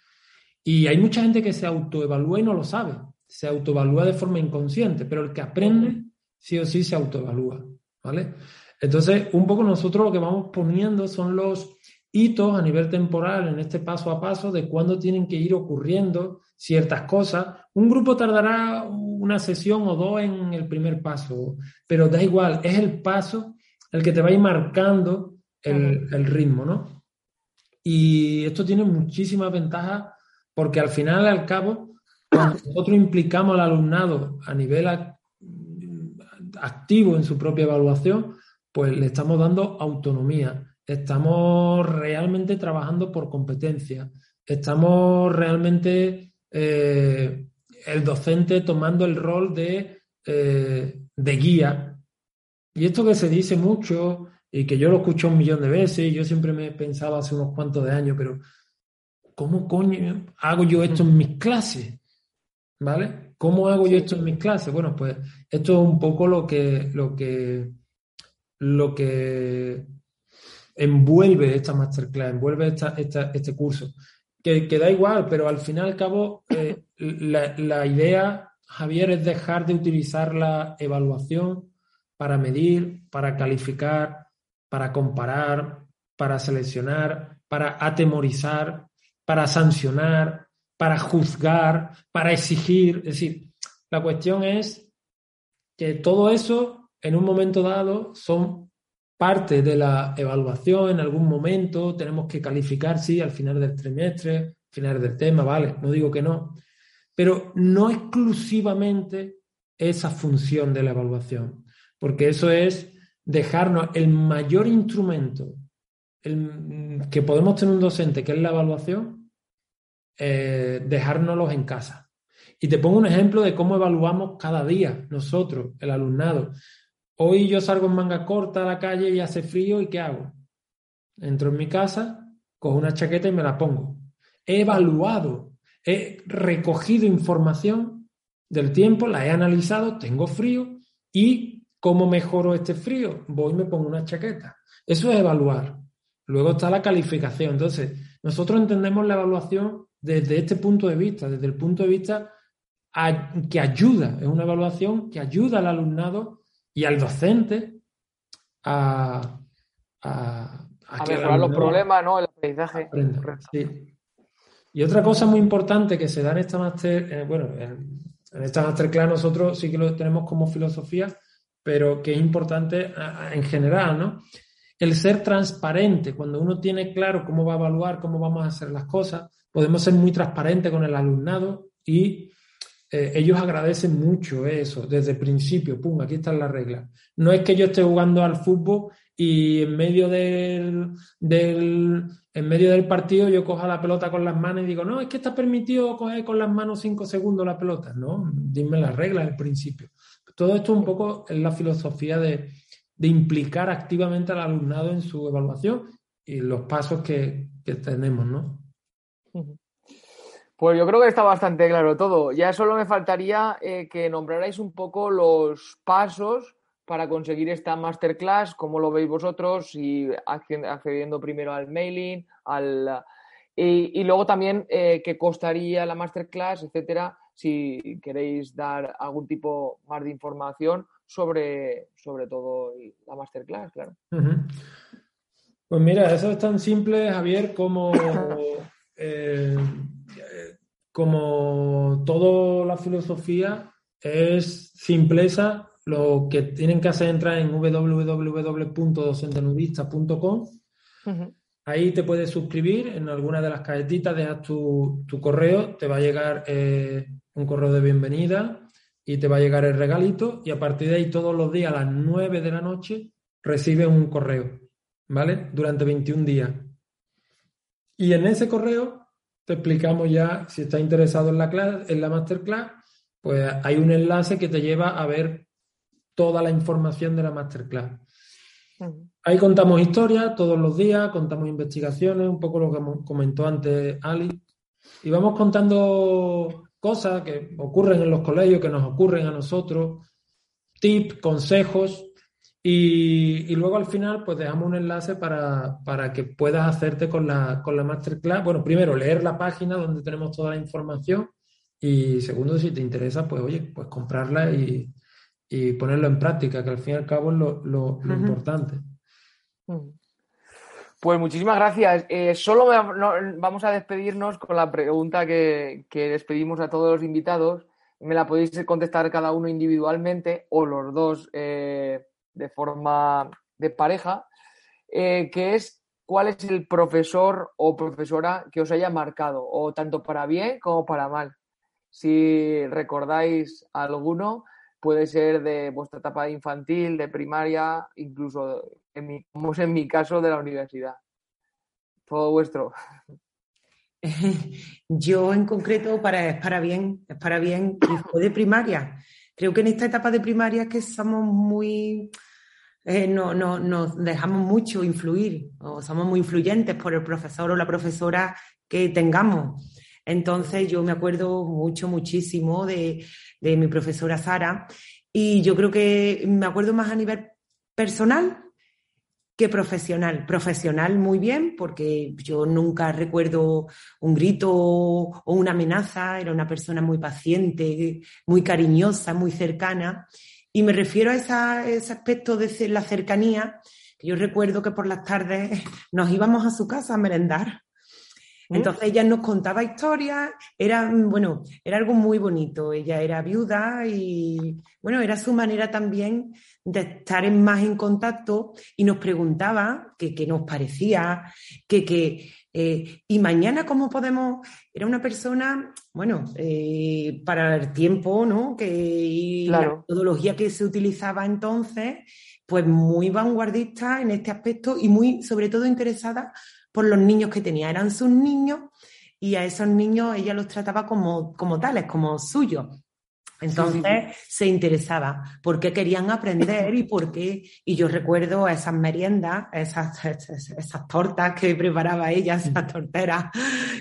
Y hay mucha gente que se autoevalúa y no lo sabe. Se autoevalúa de forma inconsciente, pero el que aprende, sí o sí se autoevalúa. ¿Vale? Entonces, un poco nosotros lo que vamos poniendo son los hitos a nivel temporal en este paso a paso de cuándo tienen que ir ocurriendo ciertas cosas. Un grupo tardará una sesión o dos en el primer paso, pero da igual, es el paso el que te va a ir marcando el, ritmo, ¿no? Y esto tiene muchísimas ventajas porque al final, al cabo, cuando nosotros implicamos al alumnado a nivel activo en su propia evaluación, pues le estamos dando autonomía, estamos realmente trabajando por competencia, estamos realmente eh, el docente tomando el rol de, eh, de guía. Y esto que se dice mucho y que yo lo escucho un millón de veces, y yo siempre me he pensado hace unos cuantos de años, pero ¿cómo coño hago yo esto en mis clases? ¿Vale? ¿Cómo hago yo esto en mis clases? Bueno, pues esto es un poco lo que, lo que, lo que envuelve esta masterclass, envuelve esta, este curso. Que, que, da igual, pero al fin y al cabo, eh, la, la idea, Javier, es dejar de utilizar la evaluación para medir, para calificar, para comparar, para seleccionar, para atemorizar, para sancionar, para juzgar, para exigir. Es decir, la cuestión es que todo eso en un momento dado son parte de la evaluación en algún momento, tenemos que calificar, sí, al final del trimestre, al final del tema, vale, no digo que no, pero no exclusivamente esa función de la evaluación porque eso es dejarnos el mayor instrumento que podemos tener un docente, que es la evaluación, eh, dejárnoslos en casa. Y te pongo un ejemplo de cómo evaluamos cada día nosotros, el alumnado. Hoy yo salgo en manga corta a la calle y hace frío y ¿qué hago? Entro en mi casa, cojo una chaqueta y me la pongo. He evaluado, he recogido información del tiempo, la he analizado, tengo frío y ¿Cómo mejoro este frío? Voy y me pongo una chaqueta. Eso es evaluar. Luego está la calificación. Entonces, nosotros entendemos la evaluación desde este punto de vista, desde el punto de vista que ayuda, es una evaluación que ayuda al alumnado y al docente a, a, mejorar los problemas, ¿no? El aprendizaje. Y otra cosa muy importante que se da en esta master, eh, bueno, en, en esta masterclass nosotros sí que lo tenemos como filosofía, pero que es importante en general, ¿no? El ser transparente, cuando uno tiene claro cómo va a evaluar, cómo vamos a hacer las cosas, podemos ser muy transparentes con el alumnado y eh, ellos agradecen mucho eso desde el principio, pum, aquí están las reglas. No es que yo esté jugando al fútbol y en medio del, del, en medio del partido yo coja la pelota con las manos y digo, no, es que está permitido coger con las manos cinco segundos la pelota. No, dime las reglas al principio. Todo esto un poco es la filosofía de, implicar activamente al alumnado en su evaluación y los pasos que, tenemos, ¿no? Pues yo creo que está bastante claro todo. Ya solo me faltaría eh, que nombrarais un poco los pasos para conseguir esta masterclass, cómo lo veis vosotros, y accediendo primero al mailing, al y, luego también eh, qué costaría la masterclass, etcétera, si queréis dar algún tipo más de información sobre, sobre todo la masterclass, claro. Pues mira, eso es tan simple, Javier, como, eh, como toda la filosofía es simpleza. Lo que tienen que hacer es entrar en www.docentenudista.com. Ahí te puedes suscribir en alguna de las cajetitas, dejas tu, correo, te va a llegar eh, un correo de bienvenida y te va a llegar el regalito y a partir de ahí todos los días a las 9 de la noche recibes un correo, ¿vale? Durante 21 días. Y en ese correo te explicamos ya, si estás interesado en la, clase, en la masterclass, pues hay un enlace que te lleva a ver toda la información de la masterclass. Ahí contamos historias todos los días, contamos investigaciones, un poco lo que comentó antes Ali, y vamos contando cosas que ocurren en los colegios, que nos ocurren a nosotros, tips, consejos, y, luego al final pues dejamos un enlace para, que puedas hacerte con la, con la masterclass. Bueno, primero leer la página donde tenemos toda la información y segundo, si te interesa, pues oye, pues comprarla y, ponerlo en práctica, que al fin y al cabo es lo, importante. Pues muchísimas gracias. Eh, solo vamos a despedirnos con la pregunta que, despedimos a todos los invitados. Me la podéis contestar cada uno individualmente o los dos eh, de forma de pareja, eh, que es cuál es el profesor o profesora que os haya marcado, o tanto para bien como para mal. Si recordáis alguno, puede ser de vuestra etapa infantil, de primaria, incluso en mi, como es en mi caso de la universidad. Todo vuestro. Yo en concreto para es para bien, es para bien y fue de primaria. Creo que en esta etapa de primaria que somos muy eh, no, no, nos dejamos mucho influir o somos muy influyentes por el profesor o la profesora que tengamos. Entonces yo me acuerdo mucho, muchísimo de, de mi profesora Sara y yo creo que me acuerdo más a nivel personal que profesional. Profesional muy bien, porque yo nunca recuerdo un grito o una amenaza, era una persona muy paciente, muy cariñosa, muy cercana. Y me refiero a ese aspecto de la cercanía, que yo recuerdo que por las tardes nos íbamos a su casa a merendar. ¿Mm? Entonces ella nos contaba historias, era, bueno, era algo muy bonito. Ella era viuda y, bueno, era su manera también de estar más en contacto y nos preguntaba qué, nos parecía, que, eh, y mañana cómo podemos, era una persona, bueno, eh, para el tiempo, ¿no? Que la metodología que se utilizaba entonces, pues muy vanguardista en este aspecto y muy, sobre todo, interesada por los niños que tenía. Eran sus niños y a esos niños ella los trataba como, como tales, como suyos. Entonces se interesaba por qué querían aprender y por qué. Y yo recuerdo esas meriendas, esas, esas, tortas que preparaba ella, esas torteras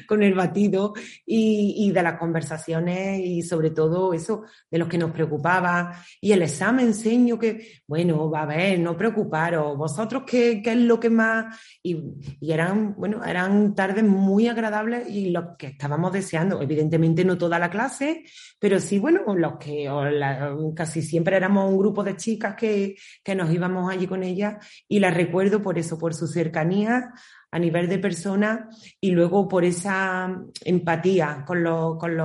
con el batido y, y, de las conversaciones y sobre todo eso de los que nos preocupaba. Y el examen enseño que, bueno, va a ver, no preocuparos, vosotros qué, qué es lo que más. Y, y, eran, bueno, eran tardes muy agradables y lo que estábamos deseando. Evidentemente no toda la clase, pero sí, bueno, los que casi siempre éramos un grupo de chicas que, nos íbamos allí con ellas y las recuerdo por eso, por su cercanía a nivel de persona y luego por esa empatía con, con,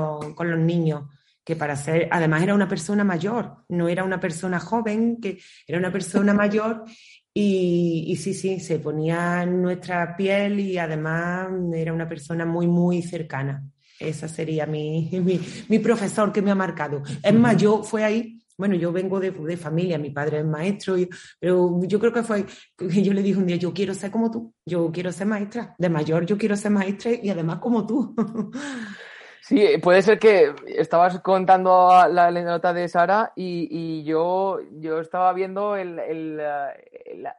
los niños que para ser, además era una persona mayor, no era una persona joven, que era una persona mayor y, y, sí, sí, se ponía en nuestra piel y además era una persona muy, muy cercana. Esa sería mi, mi, profesor que me ha marcado. Es más, yo fue ahí, bueno, yo vengo de, de familia, mi padre es maestro, pero yo creo que fue, yo le dije un día, yo quiero ser como tú, yo quiero ser maestra, de mayor yo quiero ser maestra y además como tú. Sí, puede ser que estabas contando la anécdota de Sara y, y, yo, yo estaba viendo el, el, la,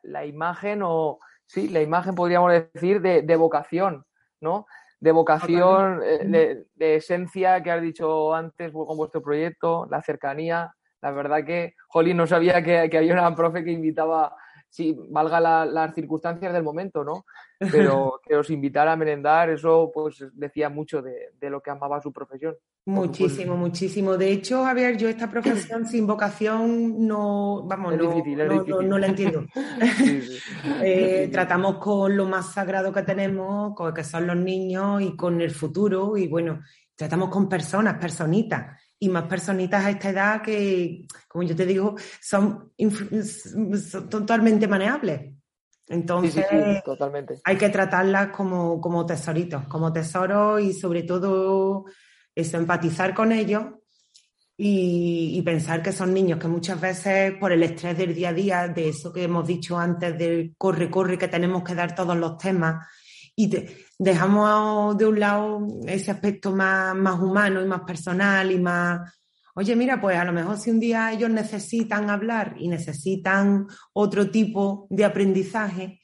la, imagen, o sí, la imagen podríamos decir, de, de vocación, ¿no? De vocación, eh, de, esencia que has dicho antes con vuestro proyecto, la cercanía, La verdad que, Jolín, no sabía que, que había una profe que invitaba sí, valga las circunstancias del momento, ¿no? Pero que os invitara a merendar, eso pues decía mucho de, lo que amaba su profesión. Muchísimo, muchísimo. De hecho, Javier, yo esta profesión sin vocación no, vamos, no, no, la entiendo. Eh, tratamos con lo más sagrado que tenemos, con que son los niños y con el futuro y bueno, tratamos con personas, personitas y más personitas a esta edad que, como yo te digo, son, totalmente maneables. Entonces, totalmente. hay que tratarlas como, como tesoritos, como tesoros y sobre todo eso, empatizar con ellos y, pensar que son niños que muchas veces por el estrés del día a día, de eso que hemos dicho antes, del corre, corre, que tenemos que dar todos los temas y dejamos de un lado ese aspecto más, más humano y más personal y más, oye, mira, pues a lo mejor si un día ellos necesitan hablar y necesitan otro tipo de aprendizaje,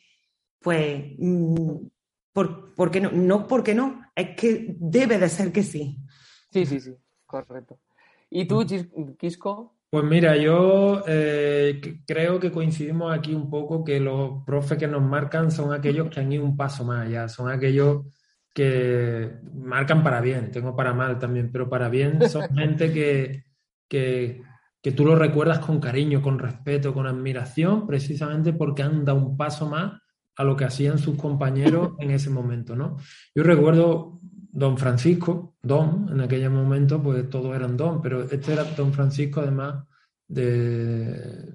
pues, mm, ¿por, qué no? No porque no, es que debe de ser que sí. Sí, sí, sí, correcto. ¿Y tú, Quisco? Pues mira, yo eh, creo que coincidimos aquí un poco que los profes que nos marcan son aquellos que han ido un paso más allá, son aquellos que marcan para bien, tengo para mal también, pero para bien son gente que, que, que tú lo recuerdas con cariño, con respeto, con admiración, precisamente porque han dado un paso más a lo que hacían sus compañeros en ese momento, ¿no? Yo recuerdo don Francisco, don, en aquel momento pues todos eran don, pero este era don Francisco además de,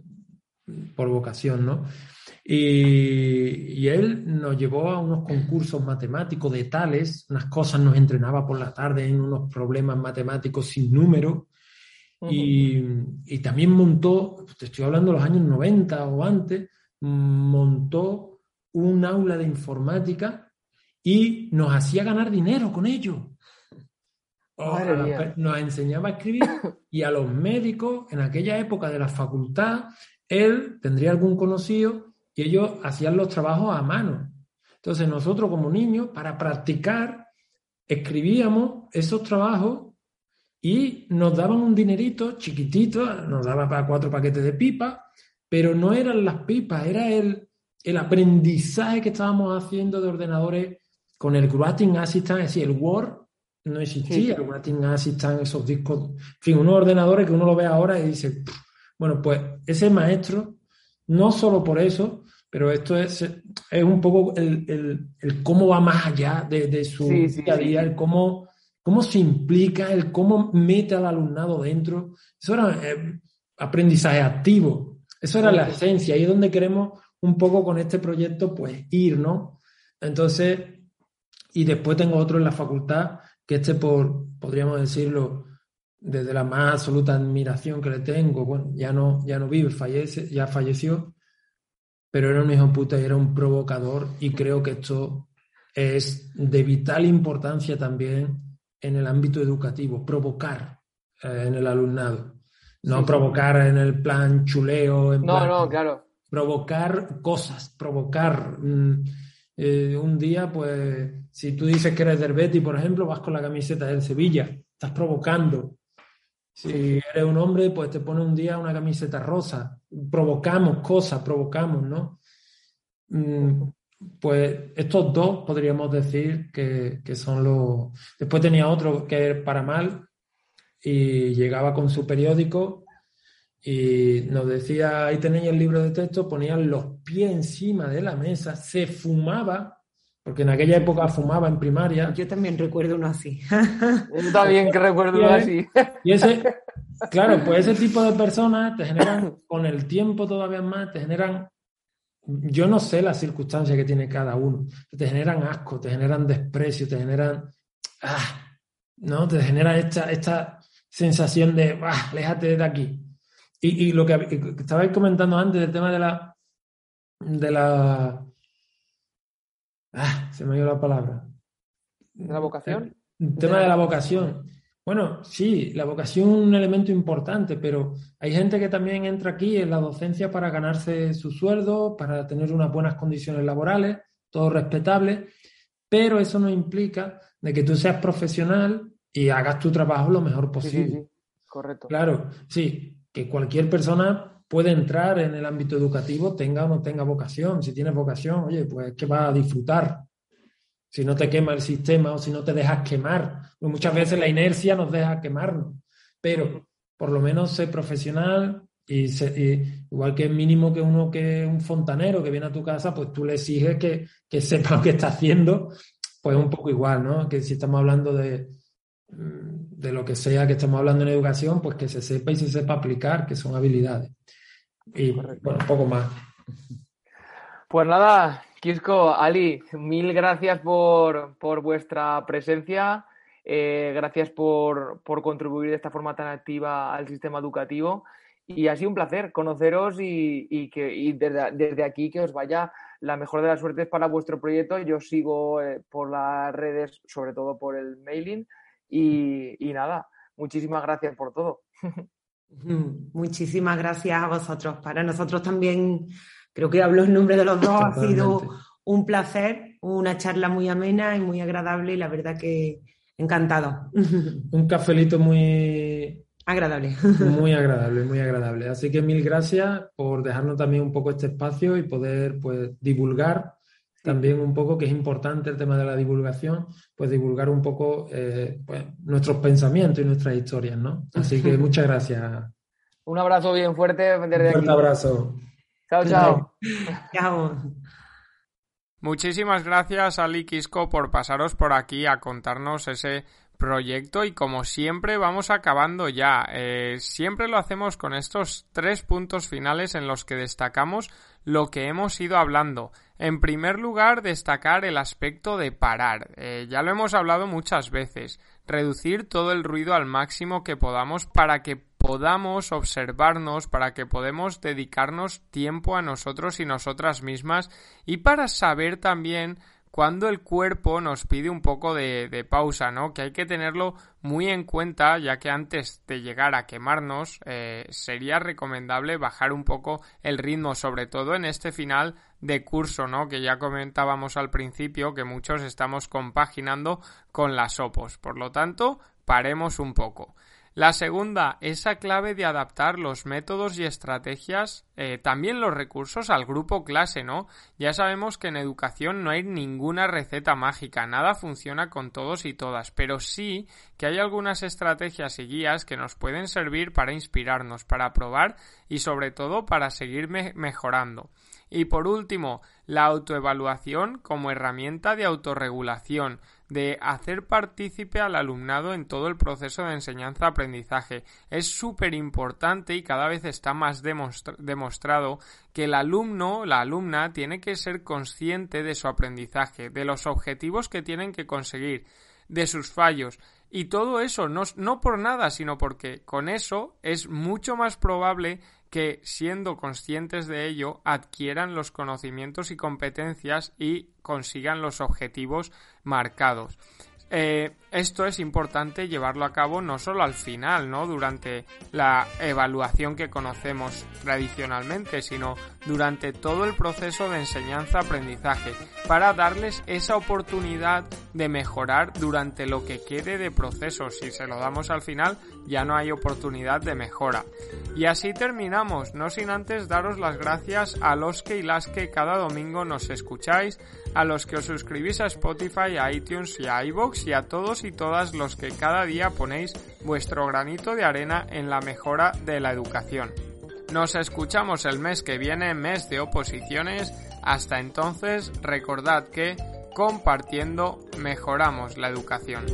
por vocación, ¿no? Y, él nos llevó a unos concursos matemáticos de tales, unas cosas nos entrenaba por la tarde en unos problemas matemáticos sin número. y, y, también montó, te estoy hablando de los años 90 o antes, montó un aula de informática y nos hacía ganar dinero con ello. nos enseñaba a escribir y a los médicos en aquella época de la facultad, él tendría algún conocido y ellos hacían los trabajos a mano. Entonces nosotros como niños, para practicar, escribíamos esos trabajos y nos daban un dinerito chiquitito, nos daba para cuatro paquetes de pipa, pero no eran las pipas, era el, el aprendizaje que estábamos haciendo de ordenadores con el Writing Assistant, es decir, el Word no existía, el Writing Assistant, esos discos, en fin, unos ordenadores que uno lo ve ahora y dice, bueno, pues ese maestro, no solo por eso, pero esto es, es un poco el, cómo va más allá de, su día a día, el cómo, cómo se implica, el cómo mete al alumnado dentro. Eso era eh, aprendizaje activo, eso era la esencia, ahí es donde queremos un poco con este proyecto, pues ir, ¿no? Entonces, y después tengo otro en la facultad, que este por, podríamos decirlo, desde la más absoluta admiración que le tengo, bueno, ya no, ya no vive, fallece, ya falleció, pero era un hijo puta y era un provocador y creo que esto es de vital importancia también en el ámbito educativo, provocar eh, en el alumnado, no provocar en el plan chuleo, en no, no, claro. provocar cosas, provocar... Mm, eh, un día, pues, si tú dices que eres del Betty, por ejemplo, vas con la camiseta del Sevilla, estás provocando. Si eres un hombre, pues te pone un día una camiseta rosa. Provocamos cosas, provocamos, ¿no? Mm, pues estos dos podríamos decir que, que, son los... Después tenía otro que era para mal y llegaba con su periódico y nos decía, ahí tenéis el libro de texto, ponían los pies encima de la mesa, se fumaba, porque en aquella época fumaba en primaria. Yo también recuerdo uno así. Yo también que recuerdo uno así. Y ese, claro, pues ese tipo de personas te generan, con el tiempo todavía más, te generan, yo no sé las circunstancias que tiene cada uno, te generan asco, te generan desprecio, te generan, ah, ¿no? Te genera esta, esta sensación de, ah, aléjate de aquí. Y, lo que, estabais comentando antes del tema de la. de la. Ah, se me ha ido la palabra. ¿De la vocación? El tema de la vocación. Bueno, sí, la vocación es un elemento importante, pero hay gente que también entra aquí en la docencia para ganarse su sueldo, para tener unas buenas condiciones laborales, todo respetable, pero eso no implica de que tú seas profesional y hagas tu trabajo lo mejor posible. Correcto. Claro, sí, que cualquier persona puede entrar en el ámbito educativo, tenga o no tenga vocación. Si tienes vocación, oye, pues que va a disfrutar. Si no te quema el sistema o si no te dejas quemar. Pues muchas veces la inercia nos deja quemarnos. Pero por lo menos sé profesional y, igual que es mínimo que uno que un fontanero que viene a tu casa, pues tú le exiges que, que sepa lo que está haciendo. Pues un poco igual, ¿no? Que si estamos hablando de, de lo que sea que estemos hablando en educación, pues que se sepa y se sepa aplicar, que son habilidades. Y bueno, un poco más. Pues nada, Kisco, Ali, mil gracias por, vuestra presencia. Eh, gracias por, contribuir de esta forma tan activa al sistema educativo. Y ha sido un placer conoceros y, que desde, aquí que os vaya la mejor de las suertes para vuestro proyecto. Yo sigo eh, por las redes, sobre todo por el mailing. Y, y nada, muchísimas gracias por todo. Muchísimas gracias a vosotros. Para nosotros también, creo que hablo en nombre de los dos, ha sido un placer, una charla muy amena y muy agradable y la verdad que encantado. Un cafelito muy agradable. Muy agradable, muy agradable. Así que mil gracias por dejarnos también un poco este espacio y poder pues divulgar también un poco, que es importante el tema de la divulgación, pues divulgar un poco eh, pues, nuestros pensamientos y nuestras historias, ¿no? Así que muchas gracias. Un abrazo bien fuerte un fuerte abrazo. Chao, chao. chao. Muchísimas gracias, Ali Quisco, por pasaros por aquí a contarnos ese proyecto y como siempre vamos acabando ya. Eh, siempre lo hacemos con estos tres puntos finales en los que destacamos lo que hemos ido hablando. En primer lugar, destacar el aspecto de parar. Eh, ya lo hemos hablado muchas veces. Reducir todo el ruido al máximo que podamos para que podamos observarnos, para que podamos dedicarnos tiempo a nosotros y nosotras mismas y para saber también cuando el cuerpo nos pide un poco de, pausa, ¿no? Que hay que tenerlo muy en cuenta, ya que antes de llegar a quemarnos, eh, sería recomendable bajar un poco el ritmo, sobre todo en este final de curso, ¿no? Que ya comentábamos al principio que muchos estamos compaginando con las opos. Por lo tanto, paremos un poco. La segunda, esa clave de adaptar los métodos y estrategias, eh, también los recursos al grupo clase, ¿no? Ya sabemos que en educación no hay ninguna receta mágica, nada funciona con todos y todas, pero sí que hay algunas estrategias y guías que nos pueden servir para inspirarnos, para probar y sobre todo para seguir mejorando. Y por último, la autoevaluación como herramienta de autorregulación, de hacer partícipe al alumnado en todo el proceso de enseñanza-aprendizaje. Es súper importante y cada vez está más demostrado que el alumno, la alumna, tiene que ser consciente de su aprendizaje, de los objetivos que tienen que conseguir, de sus fallos. Y todo eso no, no por nada, sino porque con eso es mucho más probable que, siendo conscientes de ello, adquieran los conocimientos y competencias y consigan los objetivos marcados. Eh, esto es importante llevarlo a cabo no solo al final, ¿no? Durante la evaluación que conocemos tradicionalmente, sino durante todo el proceso de enseñanza-aprendizaje, para darles esa oportunidad de mejorar durante lo que quede de proceso. Si se lo damos al final, ya no hay oportunidad de mejora. Y así terminamos, no sin antes daros las gracias a los que y las que cada domingo nos escucháis, a los que os suscribís a Spotify, a iTunes y a iVoox y a todos y todas los que cada día ponéis vuestro granito de arena en la mejora de la educación. Nos escuchamos el mes que viene, mes de oposiciones. Hasta entonces, recordad que compartiendo mejoramos la educación.